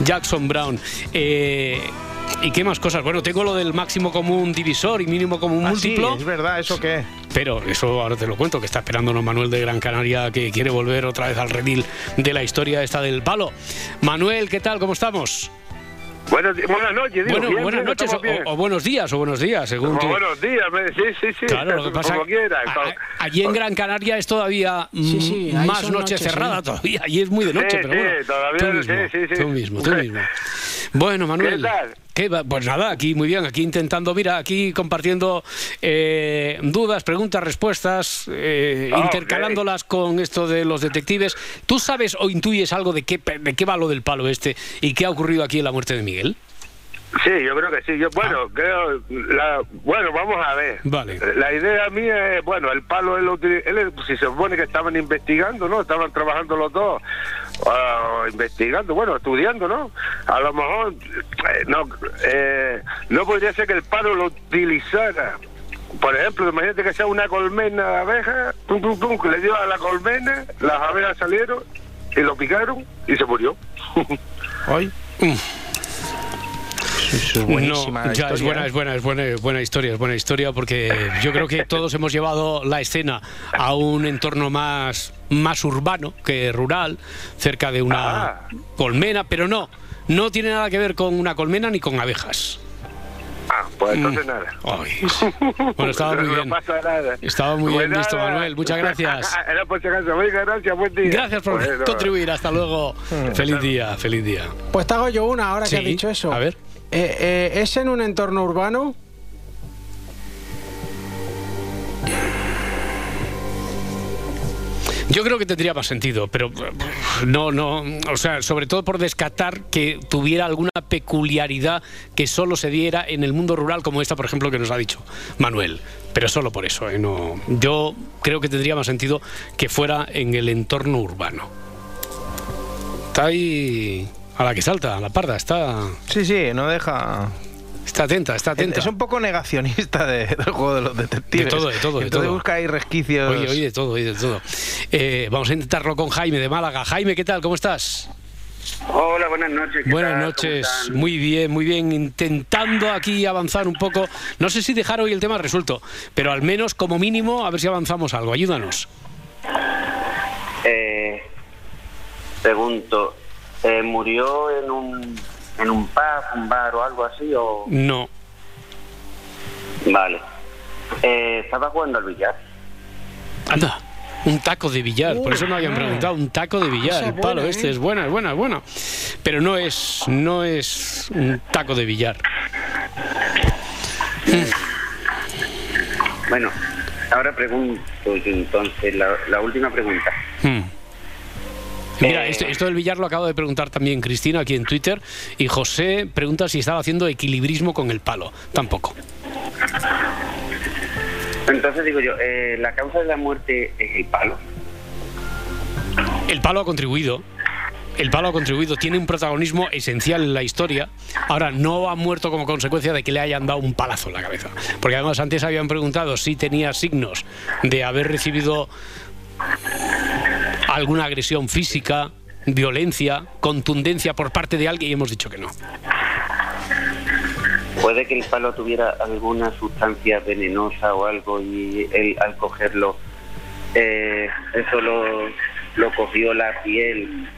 Jackson Brown. Eh, ¿Y qué más cosas? Bueno, tengo lo del máximo común divisor y mínimo común ah, múltiplo. Sí, es verdad, ¿eso qué? Pero eso ahora te lo cuento, que está esperándonos Manuel de Gran Canaria, que quiere volver otra vez al redil de la historia esta del palo. Manuel, ¿qué tal? ¿Cómo estamos? Buenas, buenas noches, digo, bueno, buenas noches o, buenos días o buenos días, según tú. Buenos días, sí, sí, sí. Claro, lo que pasa como allí en Gran Canaria es todavía más noche cerrada todavía, allí es muy de noche, pero bueno. Todavía, tú mismo, sí, sí, tú mismo, tú mismo. Bueno, Manuel. ¿Qué tal? Pues nada, aquí muy bien, aquí intentando, mira, aquí compartiendo eh, dudas, preguntas, respuestas, eh, ah, intercalándolas con esto de los detectives. ¿Tú sabes o intuyes algo de qué, de qué va lo del palo este y qué ha ocurrido aquí en la muerte de Miguel? Sí, yo creo que sí. Yo, bueno, ah. creo. La, bueno, vamos a ver. Vale. La idea mía es, bueno, el palo, él, él, si se supone que estaban investigando, ¿no? Estaban trabajando los dos, uh, investigando, bueno, estudiando, ¿no? A lo mejor, eh, no, eh, no podría ser que el palo lo utilizara. Por ejemplo, imagínate que sea una colmena de abejas, pum, pum, pum, que le dio a la colmena, las abejas salieron y lo picaron y se murió. ¿Hoy? Es buenísima no, ya, es buena, es buena, es buena, buena historia, es buena historia porque yo creo que todos hemos llevado la escena a un entorno más, más urbano que rural, cerca de una ah. colmena, pero no, no tiene nada que ver con una colmena ni con abejas. Ah, pues entonces mm. nada. Bueno, estaba muy bien. Estaba muy bien visto, Manuel. Muchas gracias. Era por si acaso. gracias, buen día. Gracias por contribuir. Hasta luego. feliz día, feliz día. Pues te hago yo una ahora que has dicho eso. A ver. Eh, eh, ¿Es en un entorno urbano? Yo creo que tendría más sentido, pero no, no, o sea, sobre todo por descartar que tuviera alguna peculiaridad que solo se diera en el mundo rural, como esta, por ejemplo, que nos ha dicho Manuel. Pero solo por eso, ¿eh? no, yo creo que tendría más sentido que fuera en el entorno urbano. Está ahí a la que salta, a la parda, está. Sí, sí, no deja. Está atenta, está atenta. Es un poco negacionista del juego de los detectives. De todo, de todo. De Entonces busca ahí resquicios. Oye, oye, de todo, oye, de todo. Eh, vamos a intentarlo con Jaime de Málaga. Jaime, ¿qué tal? ¿Cómo estás? Hola, buenas noches. Buenas noches, muy bien, muy bien. Intentando aquí avanzar un poco. No sé si dejar hoy el tema resuelto, pero al menos como mínimo a ver si avanzamos algo. Ayúdanos. Eh, pregunto, eh, ¿murió en un en un pub, un bar o algo así? O... No. Vale. Eh, ¿Estaba jugando al billar? Anda. Un taco de billar, por eso no habían preguntado, un taco de billar, el palo este es buena, es buena, es buena. Pero no es, no es un taco de billar. Bueno, ahora pregunto entonces, la, última pregunta. Hmm. Mira, esto, esto, del billar lo acabo de preguntar también Cristina aquí en Twitter y José pregunta si estaba haciendo equilibrismo con el palo. Tampoco. Entonces digo yo, eh, ¿la causa de la muerte es el palo? El palo ha contribuido. El palo ha contribuido, tiene un protagonismo esencial en la historia. Ahora, no ha muerto como consecuencia de que le hayan dado un palazo en la cabeza. Porque además antes habían preguntado si tenía signos de haber recibido alguna agresión física, violencia, contundencia por parte de alguien y hemos dicho que no. Puede que el palo tuviera alguna sustancia venenosa o algo y él al cogerlo, eh, eso lo, lo cogió la piel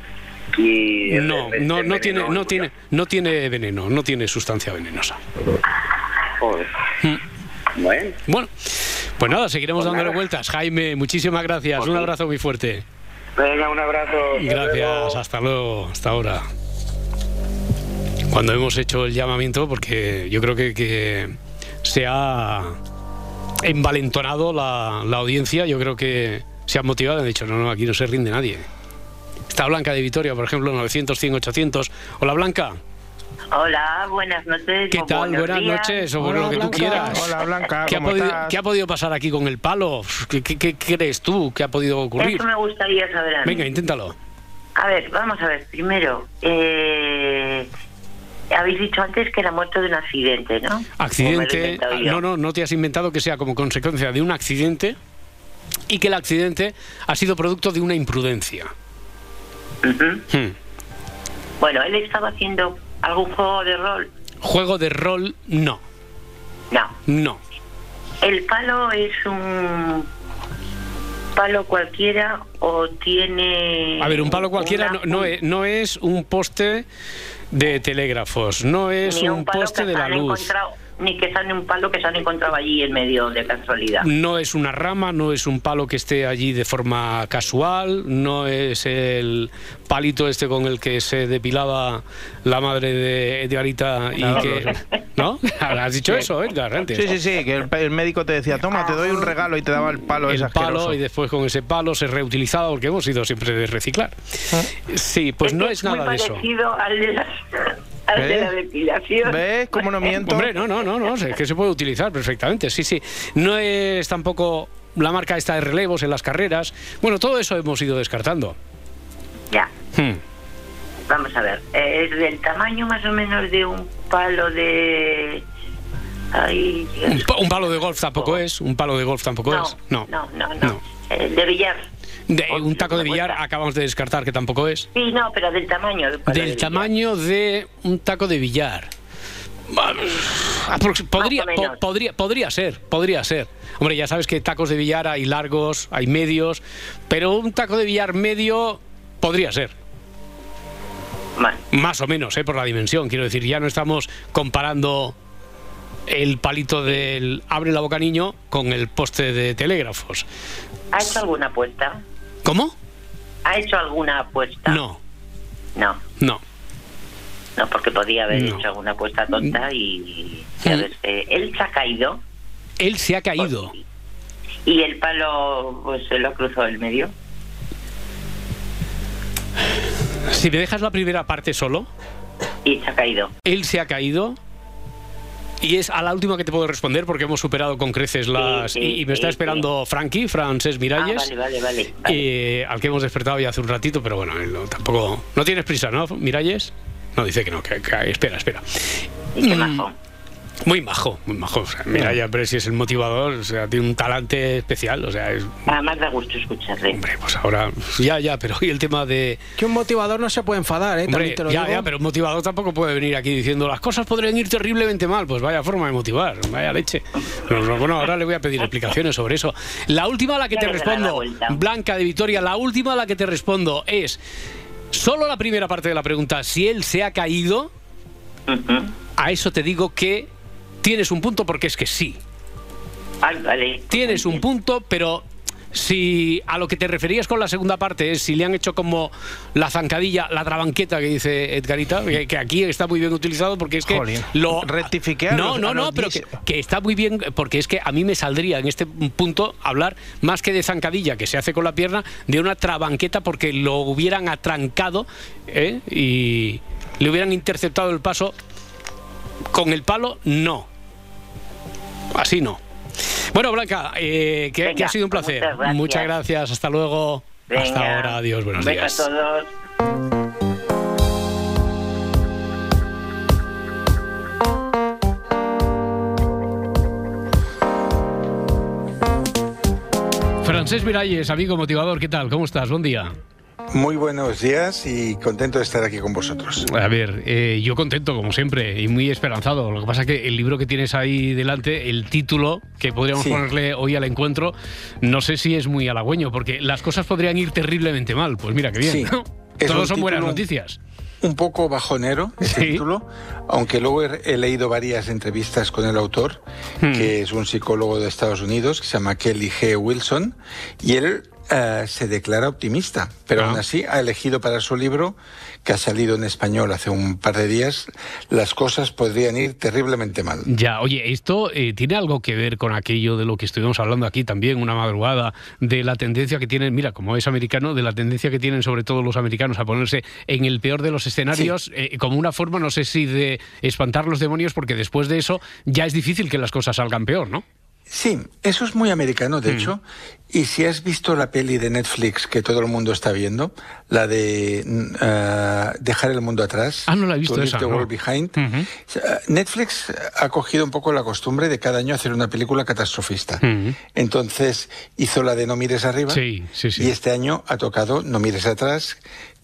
y no, no, no tiene, no tiene, no tiene veneno, no tiene sustancia venenosa. Joder. Mm. Bueno. Bueno, pues nada, seguiremos pues dándole vueltas. Jaime, muchísimas gracias. Un abrazo muy fuerte. Venga, un abrazo. Gracias, hasta luego, hasta ahora. Cuando hemos hecho el llamamiento, porque yo creo que, se ha envalentonado la, la, audiencia, yo creo que se han motivado y han dicho, no, no, aquí no se rinde nadie. Está Blanca de Vitoria, por ejemplo, 900, 100, 800. Hola, Blanca. Hola, buenas noches. ¿Qué tal? Buenas noches, o lo que tú quieras. Hola, Blanca. ¿Qué ha, podido, ¿Qué ha, podido, pasar aquí con el palo? ¿Qué, qué, crees tú que ha podido ocurrir? Eso me gustaría saber. A Venga, inténtalo. A ver, vamos a ver. Primero, eh, habéis dicho antes que era muerto de un accidente, ¿no? Accidente. No, no, no te has inventado que sea como consecuencia de un accidente y que el accidente ha sido producto de una imprudencia. Hmm. Bueno, él estaba haciendo ¿Algún juego de rol? Juego de rol, no. No. No. ¿El palo es un palo cualquiera o tiene... A ver, un palo cualquiera no, es, no, es, un poste de telégrafos, no es un, poste de la luz ni que sale un palo que se han encontrado allí en medio de casualidad. No es una rama, no es un palo que esté allí de forma casual, no es el palito este con el que se depilaba la madre de Edgarita y que... ¿No? Has dicho eso, Edgar, antes. Sí, sí, sí, que el, médico te decía, toma, te doy un regalo y te daba el palo El palo y después con ese palo se reutilizaba porque hemos ido siempre de reciclar. Ah. Sí, pues no es, nada de eso. Al de las de la depilación. ¿Ves cómo no miento? Hombre, no, no, no, no, es que se puede utilizar perfectamente, sí, sí. No es tampoco la marca esta de relevos en las carreras. Bueno, todo eso hemos ido descartando. Ya. Hmm. Vamos a ver, es del tamaño más o menos de un palo de... un, palo de golf tampoco es, un palo de golf tampoco es. No, no, no, no. Eh, de billar. De, un taco de billar acabamos de descartar que tampoco es. Sí, no, pero del tamaño. Del, tamaño de un taco de billar. Podría, podría, podría ser, podría ser. Hombre, ya sabes que tacos de billar hay largos, hay medios, pero un taco de billar medio podría ser. Más o menos, ¿eh? por la dimensión. Quiero decir, ya no estamos comparando el palito del abre la boca niño con el poste de telégrafos. ¿Ha hecho alguna apuesta? ¿Cómo? ¿Ha hecho alguna apuesta? No. No. No. No, porque podía haber hecho alguna apuesta tonta y... Eh, él se ha caído. Él se ha caído. Y el palo pues, se lo cruzó el medio. Si me dejas la primera parte solo. Y se ha caído. Él se ha caído. Y es a la última que te puedo responder porque hemos superado con creces las. y, me está esperando Frankie, Frances Miralles. Ah, vale, vale, vale. Eh, al que hemos despertado ya hace un ratito, pero bueno, tampoco. No tienes prisa, ¿no, Miralles? No, dice que no, que, espera, espera. ¿Y qué mm, muy majo, muy majo. O sea, mira, ya, pero si es el motivador, o sea, tiene un talante especial, o sea, es... Además da gusto escucharle. Hombre, pues ahora, ya, ya, pero y el tema de... Que un motivador no se puede enfadar, ¿eh? Hombre, ya, ya, pero un motivador tampoco puede venir aquí diciendo las cosas podrían ir terriblemente mal, pues vaya forma de motivar, vaya leche. bueno, ahora le voy a pedir explicaciones sobre eso. La última a la que te respondo, Blanca de Vitoria, la última a la que te respondo es, solo la primera parte de la pregunta, si él se ha caído, a eso te digo que tienes un punto porque es que sí. vale. Tienes un punto, pero si a lo que te referías con la segunda parte es si le han hecho como la zancadilla, la trabanqueta que dice Edgarita, que, aquí está muy bien utilizado porque es que lo rectifiqué. No, no, no, pero que, está muy bien porque es que a mí me saldría en este punto hablar más que de zancadilla que se hace con la pierna, de una trabanqueta porque lo hubieran atrancado ¿eh? y le hubieran interceptado el paso con el palo, no así no. Bueno, Blanca, eh, que, ha sido un placer. Muchas gracias. Hasta luego. Hasta ahora. Adiós. Buenos días. A todos. Francés Miralles, amigo motivador, ¿qué tal? ¿Cómo estás? Buen día. Muy buenos días y contento de estar aquí con vosotros. A ver, eh, yo contento como siempre y muy esperanzado. Lo que pasa es que el libro que tienes ahí delante, el título que podríamos ponerle hoy al encuentro, no sé si es muy halagüeño porque las cosas podrían ir terriblemente mal. Pues mira, qué bien. Todos son buenas noticias un poco bajonero ese título, aunque luego he, leído varias entrevistas con el autor, hmm. que es un psicólogo de Estados Unidos, que se llama Kelly G. Wilson, y él eh, se declara optimista, pero ah. aún así ha elegido para su libro, que ha salido en español hace un par de días, las cosas podrían ir terriblemente mal. Ya, oye, esto eh, tiene algo que ver con aquello de lo que estuvimos hablando aquí también una madrugada, de la tendencia que tienen, mira, como es americano, de la tendencia que tienen sobre todo los americanos a ponerse en el peor de los escenarios, eh, como una forma, no sé si de espantar los demonios, porque después de eso ya es difícil que las cosas salgan peor, ¿no? Sí, eso es muy americano, de mm. hecho. Y si has visto la peli de Netflix que todo el mundo está viendo, la de uh, Dejar el mundo atrás. Ah, no la he visto esa. World Behind. Netflix ha cogido un poco la costumbre de cada año hacer una película catastrofista. Entonces hizo la de No mires arriba. Sí, sí, sí. Y este año ha tocado No mires atrás,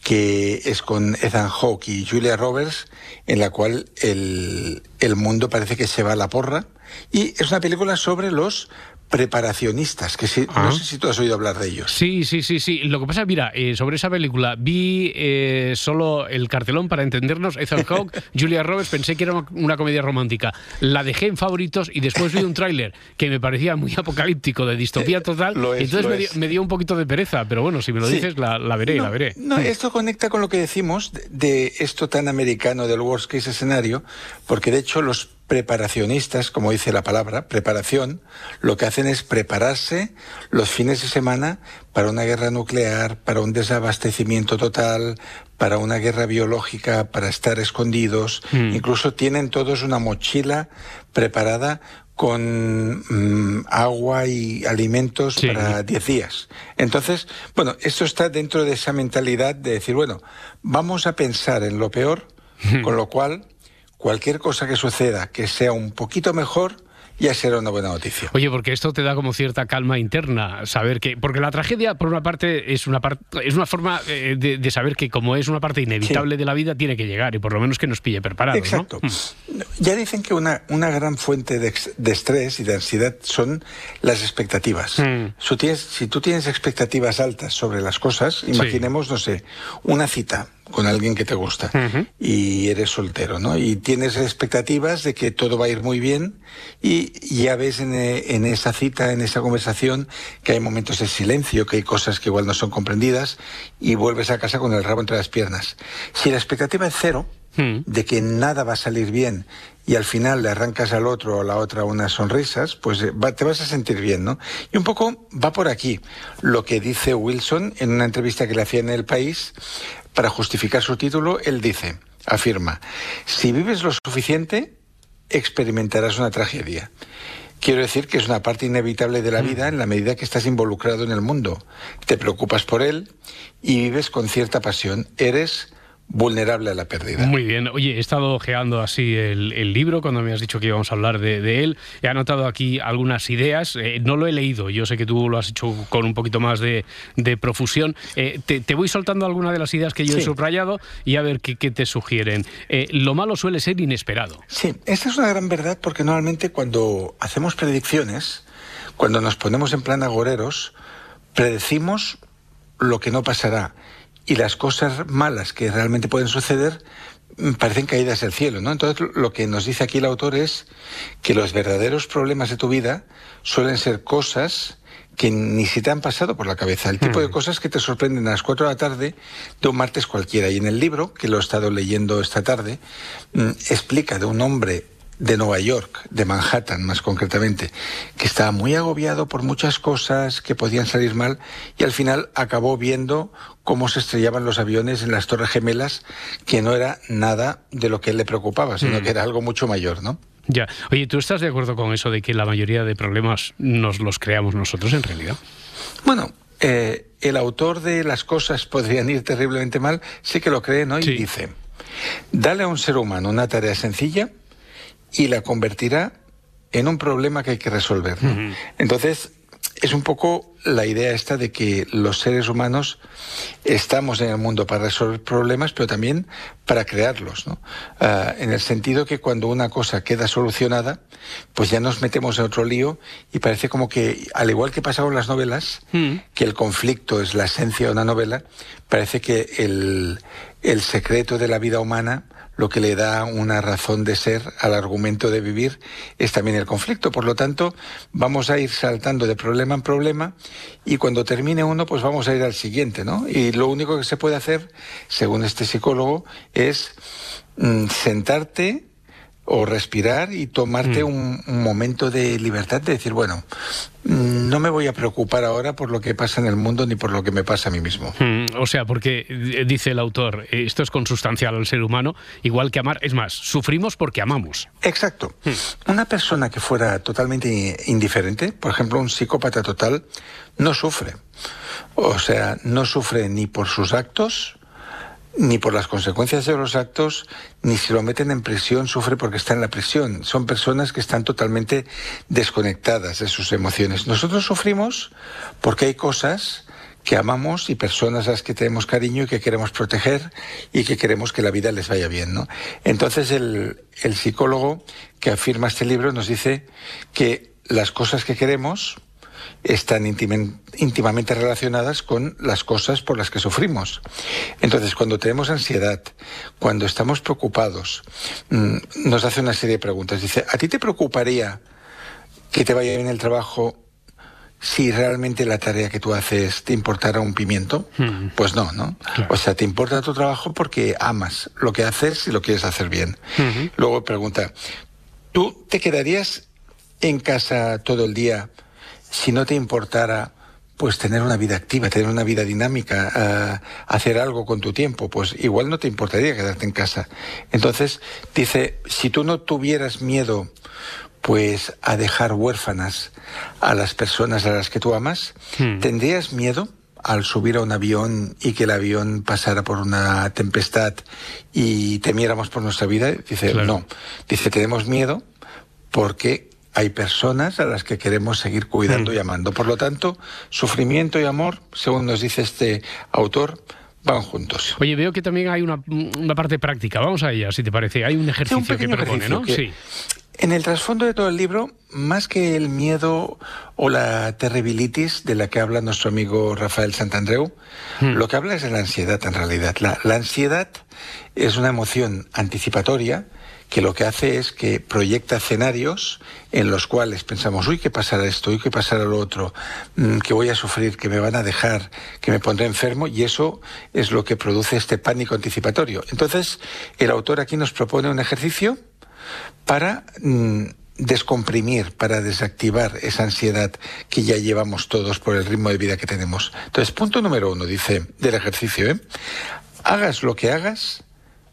que es con Ethan Hawke y Julia Roberts, en la cual el, el mundo parece que se va a la porra. Y es una película sobre los preparacionistas, que no ah. sé si tú has oído hablar de ellos. Sí, sí, sí, sí. Lo que pasa, mira, eh, sobre esa película vi eh, solo el cartelón para entendernos, Ethan Hawke, Julia Roberts, pensé que era una, comedia romántica. La dejé en favoritos y después vi un tráiler que me parecía muy apocalíptico, de distopía eh, total, entonces me dio, un poquito de pereza, pero bueno, si me lo dices, la, veré, la veré. No, esto conecta con lo que decimos de esto tan americano del worst case escenario, porque de hecho los preparacionistas, como dice la palabra, preparación, lo que hacen es prepararse los fines de semana para una guerra nuclear, para un desabastecimiento total, para una guerra biológica, para estar escondidos. Mm. Incluso tienen todos una mochila preparada con mm, agua y alimentos para 10 días. Entonces, bueno, esto está dentro de esa mentalidad de decir, bueno, vamos a pensar en lo peor, con lo cual cualquier cosa que suceda que sea un poquito mejor, ya será una buena noticia. Oye, porque esto te da como cierta calma interna, saber que, porque la tragedia, por una parte, es una, es una forma eh, de, saber que como es una parte inevitable de la vida, tiene que llegar y por lo menos que nos pille preparados. Exacto. Mm. Ya dicen que una, una gran fuente de, estrés y de ansiedad son las expectativas. Mm. Si, tú tienes expectativas altas sobre las cosas, imaginemos, no sé, una cita con alguien que te gusta y eres soltero, ¿no? Y tienes expectativas de que todo va a ir muy bien y ya ves en, eh, en, esa cita, en esa conversación, que hay momentos de silencio, que hay cosas que igual no son comprendidas y vuelves a casa con el rabo entre las piernas. Si la expectativa es cero, hmm. de que nada va a salir bien y al final le arrancas al otro o a la otra unas sonrisas, pues eh, te vas a sentir bien, ¿no? Y un poco va por aquí lo que dice Wilson en una entrevista que le hacía en El País, para justificar su título, él dice, afirma, si vives lo suficiente, experimentarás una tragedia. Quiero decir que es una parte inevitable de la mm. vida en la medida que estás involucrado en el mundo. Te preocupas por él y vives con cierta pasión. Eres vulnerable a la pérdida. Muy bien. Oye, he estado ojeando así el, libro cuando me has dicho que íbamos a hablar de, él. He anotado aquí algunas ideas. Eh, no lo he leído. Yo sé que tú lo has hecho con un poquito más de, profusión. Eh, te, voy soltando algunas de las ideas que yo he subrayado y a ver qué, te sugieren. Eh, lo malo suele ser inesperado. Sí, esta es una gran verdad porque normalmente cuando hacemos predicciones, cuando nos ponemos en plan agoreros, predecimos lo que no pasará y las cosas malas que realmente pueden suceder mm, parecen caídas del cielo, ¿no? Entonces lo que nos dice aquí el autor es que los verdaderos problemas de tu vida suelen ser cosas que ni se te han pasado por la cabeza, el tipo de hmm. cosas que te sorprenden a las 4 de la tarde de un martes cualquiera. Y en el libro, que lo he estado leyendo esta tarde, mm, explica de un hombre de Nueva York, de Manhattan más concretamente, que estaba muy agobiado por muchas cosas que podían salir mal y al final acabó viendo cómo se estrellaban los aviones en las Torres Gemelas, que no era nada de lo que él le preocupaba, sino mm. que era algo mucho mayor, ¿no? Ya. Oye, ¿tú estás de acuerdo con eso de que la mayoría de problemas nos los creamos nosotros en realidad? Bueno, eh, el autor de Las cosas podrían ir terriblemente mal, sí que lo cree, ¿no? Y dice, dale a un ser humano una tarea sencilla y la convertirá en un problema que hay que resolver. Entonces, es un poco la idea esta de que los seres humanos estamos en el mundo para resolver problemas, pero también para crearlos, ¿no? Ah, en el sentido que cuando una cosa queda solucionada, pues ya nos metemos en otro lío y parece como que, al igual que pasaba en las novelas, que el conflicto es la esencia de una novela, parece que el, el secreto de la vida humana lo que le da una razón de ser al argumento de vivir es también el conflicto. Por lo tanto, vamos a ir saltando de problema en problema y cuando termine uno, pues vamos a ir al siguiente, ¿no? Y lo único que se puede hacer, según este psicólogo, es mm, sentarte o respirar y tomarte mm. un, momento de libertad de decir, bueno, mm, no me voy a preocupar ahora por lo que pasa en el mundo ni por lo que me pasa a mí mismo. Mm, o sea, porque eh, dice el autor, esto es consustancial al ser humano, igual que amar, es más, sufrimos porque amamos. Exacto. Una persona que fuera totalmente indiferente, por ejemplo, un psicópata total, no sufre. O sea, no sufre ni por sus actos, ni por las consecuencias de los actos, ni si lo meten en prisión sufre porque está en la prisión. Son personas que están totalmente desconectadas de sus emociones. Nosotros sufrimos porque hay cosas que amamos y personas a las que tenemos cariño y que queremos proteger y que queremos que la vida les vaya bien. ¿no? Entonces el, el psicólogo que afirma este libro nos dice que las cosas que queremos, están íntimamente relacionadas con las cosas por las que sufrimos. Entonces, cuando tenemos ansiedad, cuando estamos preocupados, mm, nos hace una serie de preguntas. Dice, ¿a ti te preocuparía que te vaya bien el trabajo si realmente la tarea que tú haces te importara un pimiento? Hmm. Pues no, ¿no? O sea, te importa tu trabajo porque amas lo que haces y lo quieres hacer bien. Hmm. Luego pregunta, ¿tú te quedarías en casa todo el día? Si no te importara pues tener una vida activa, tener una vida dinámica, eh, hacer algo con tu tiempo, pues igual no te importaría quedarte en casa. Entonces, dice, si tú no tuvieras miedo pues a dejar huérfanas a las personas a las que tú amas, hmm. ¿tendrías miedo al subir a un avión y que el avión pasara por una tempestad y temiéramos por nuestra vida? Dice, no. Dice, tenemos miedo porque hay personas a las que queremos seguir cuidando y mm. amando. Por lo tanto, sufrimiento y amor, según nos dice este autor, van juntos. Oye, veo que también hay una, parte práctica. Vamos a ella, si te parece. Hay un ejercicio que propone, ¿no? sí. En el trasfondo de todo el libro, más que el miedo o la terribilitis de la que habla nuestro amigo Rafael Santandreu, hmm. lo que habla es de la ansiedad en realidad. La, la ansiedad es una emoción anticipatoria que lo que hace es que proyecta escenarios en los cuales pensamos, uy, ¿qué pasará esto? Uy, ¿qué pasará lo otro? Mm, ¿Que voy a sufrir? ¿Que me van a dejar? ¿Que me pondré enfermo? Y eso es lo que produce este pánico anticipatorio. Entonces, el autor aquí nos propone un ejercicio para mm, descomprimir, para desactivar esa ansiedad que ya llevamos todos por el ritmo de vida que tenemos. Entonces, punto número uno, dice, del ejercicio, ¿eh? hagas lo que hagas,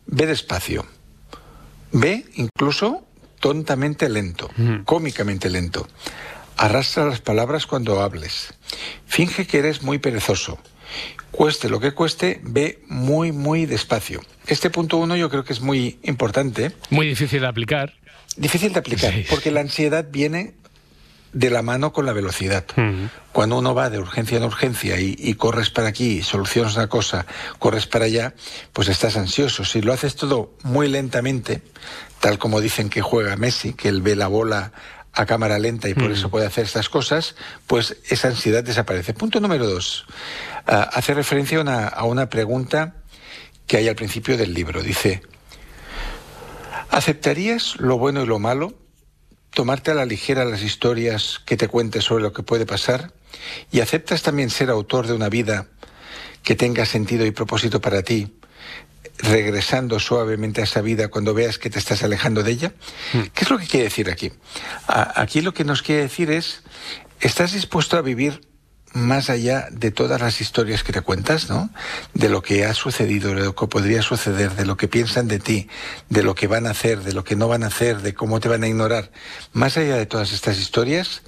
ve despacio Ve incluso tontamente lento, cómicamente lento. Arrastra las palabras cuando hables. Finge que eres muy perezoso. Cueste lo que cueste, ve muy, muy despacio. Este punto uno yo creo que es muy importante. Muy difícil de aplicar. Difícil de aplicar, porque la ansiedad viene de la mano con la velocidad. Cuando uno va de urgencia en urgencia y, corres para aquí, solucionas una cosa, corres para allá, pues estás ansioso. Si lo haces todo muy lentamente, tal como dicen que juega Messi, que él ve la bola a cámara lenta y por eso puede hacer estas cosas, pues esa ansiedad desaparece. Punto número dos. Ah, hace referencia a una pregunta que hay al principio del libro. Dice, ¿aceptarías lo bueno y lo malo? Tomarte a la ligera las historias que te cuentes sobre lo que puede pasar y aceptas también ser autor de una vida que tenga sentido y propósito para ti, regresando suavemente a esa vida cuando veas que te estás alejando de ella? Hmm. ¿Qué es lo que quiere decir aquí? Aquí lo que nos quiere decir es, ¿estás dispuesto a vivir más allá de todas las historias que te cuentas, ¿no? De lo que ha sucedido, de lo que podría suceder, de lo que piensan de ti, de lo que van a hacer, de lo que no van a hacer, de cómo te van a ignorar. Más allá de todas estas historias,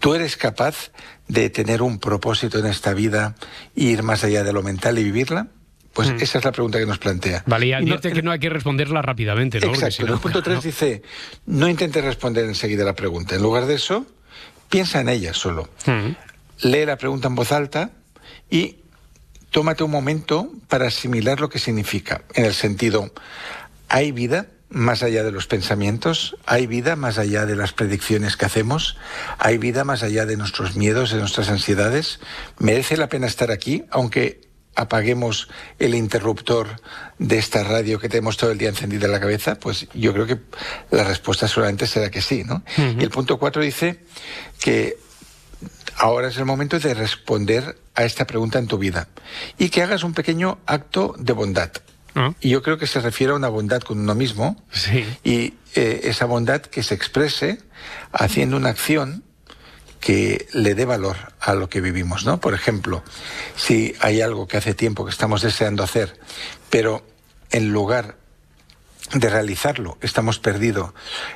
tú eres capaz de tener un propósito en esta vida, ir más allá de lo mental y vivirla. Pues mm. esa es la pregunta que nos plantea. Vale, y advierte que no hay que responderla rápidamente, ¿no? Exacto. el punto 3 dice, no intentes responder enseguida la pregunta. En lugar de eso, piensa en ella solo. Mm lee la pregunta en voz alta y tómate un momento para asimilar lo que significa, en el sentido, ¿hay vida más allá de los pensamientos? ¿Hay vida más allá de las predicciones que hacemos? ¿Hay vida más allá de nuestros miedos, de nuestras ansiedades? ¿Merece la pena estar aquí, aunque apaguemos el interruptor de esta radio que tenemos todo el día encendida en la cabeza? Pues yo creo que la respuesta solamente será que sí, ¿no? Y el punto cuatro dice que ahora es el momento de responder a esta pregunta en tu vida y que hagas un pequeño acto de bondad. Ah. Y yo creo que se refiere a una bondad con uno mismo y eh, esa bondad que se exprese haciendo una acción que le dé valor a lo que vivimos, ¿no? Por ejemplo, si hay algo que hace tiempo que estamos deseando hacer, pero en lugar de realizarlo. Estamos perdidos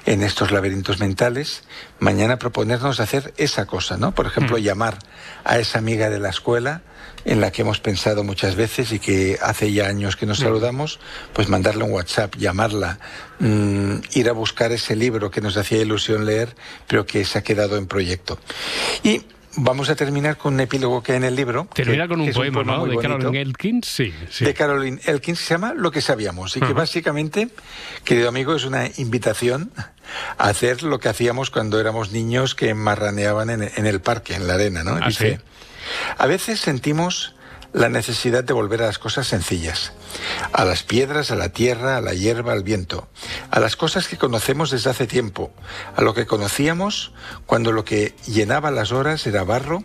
en estos laberintos mentales. Mañana proponernos hacer esa cosa, ¿no? Por ejemplo, mm. llamar a esa amiga de la escuela en la que hemos pensado muchas veces y que hace ya años que nos mm. saludamos, pues mandarle un WhatsApp, llamarla, mm, ir a buscar ese libro que nos hacía ilusión leer, pero que se ha quedado en proyecto. Y Vamos a terminar con un epílogo que hay en el libro. Termina con un poema, ¿no? De Caroline Elkins, sí, De Caroline Elkins se llama Lo que sabíamos y que básicamente, querido amigo, es una invitación a hacer lo que hacíamos cuando éramos niños que marraneaban en, el parque, en la arena, ¿no? ¿Ah, Dice, a veces sentimos la necesidad de volver a las cosas sencillas, a las piedras, a la tierra, a la hierba, al viento, a las cosas que conocemos desde hace tiempo, a lo que conocíamos cuando lo que llenaba las horas era barro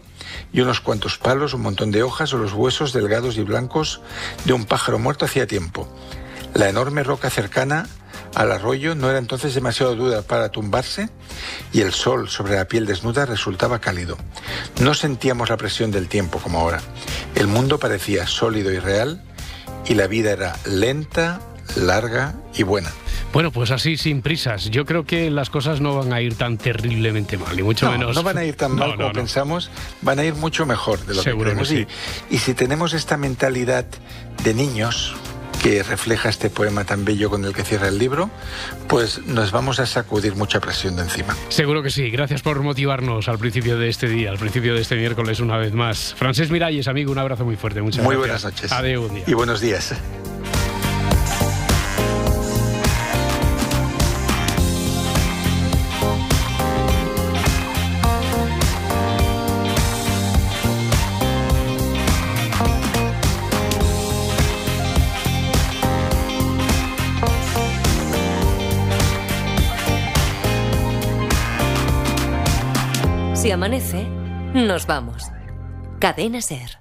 y unos cuantos palos, un montón de hojas o los huesos delgados y blancos de un pájaro muerto hacía tiempo. La enorme roca cercana al arroyo no era entonces demasiado dura para tumbarse y el sol sobre la piel desnuda resultaba cálido. No sentíamos la presión del tiempo como ahora. El mundo parecía sólido y real y la vida era lenta, larga y buena. Bueno, pues así, sin prisas. Yo creo que las cosas no van a ir tan terriblemente mal, y mucho menos. No van a ir tan mal como pensamos, van a ir mucho mejor de lo que creemos. y si tenemos esta mentalidad de niños, que refleja este poema tan bello con el que cierra el libro, pues nos vamos a sacudir mucha presión de encima. Seguro que sí. Gracias por motivarnos al principio de este día, al principio de este miércoles una vez más. Francés Miralles, amigo, un abrazo muy fuerte. Muchas muy gracias. buenas noches. Adiós. Y buenos días. Amanece, nos vamos. Cadena Ser.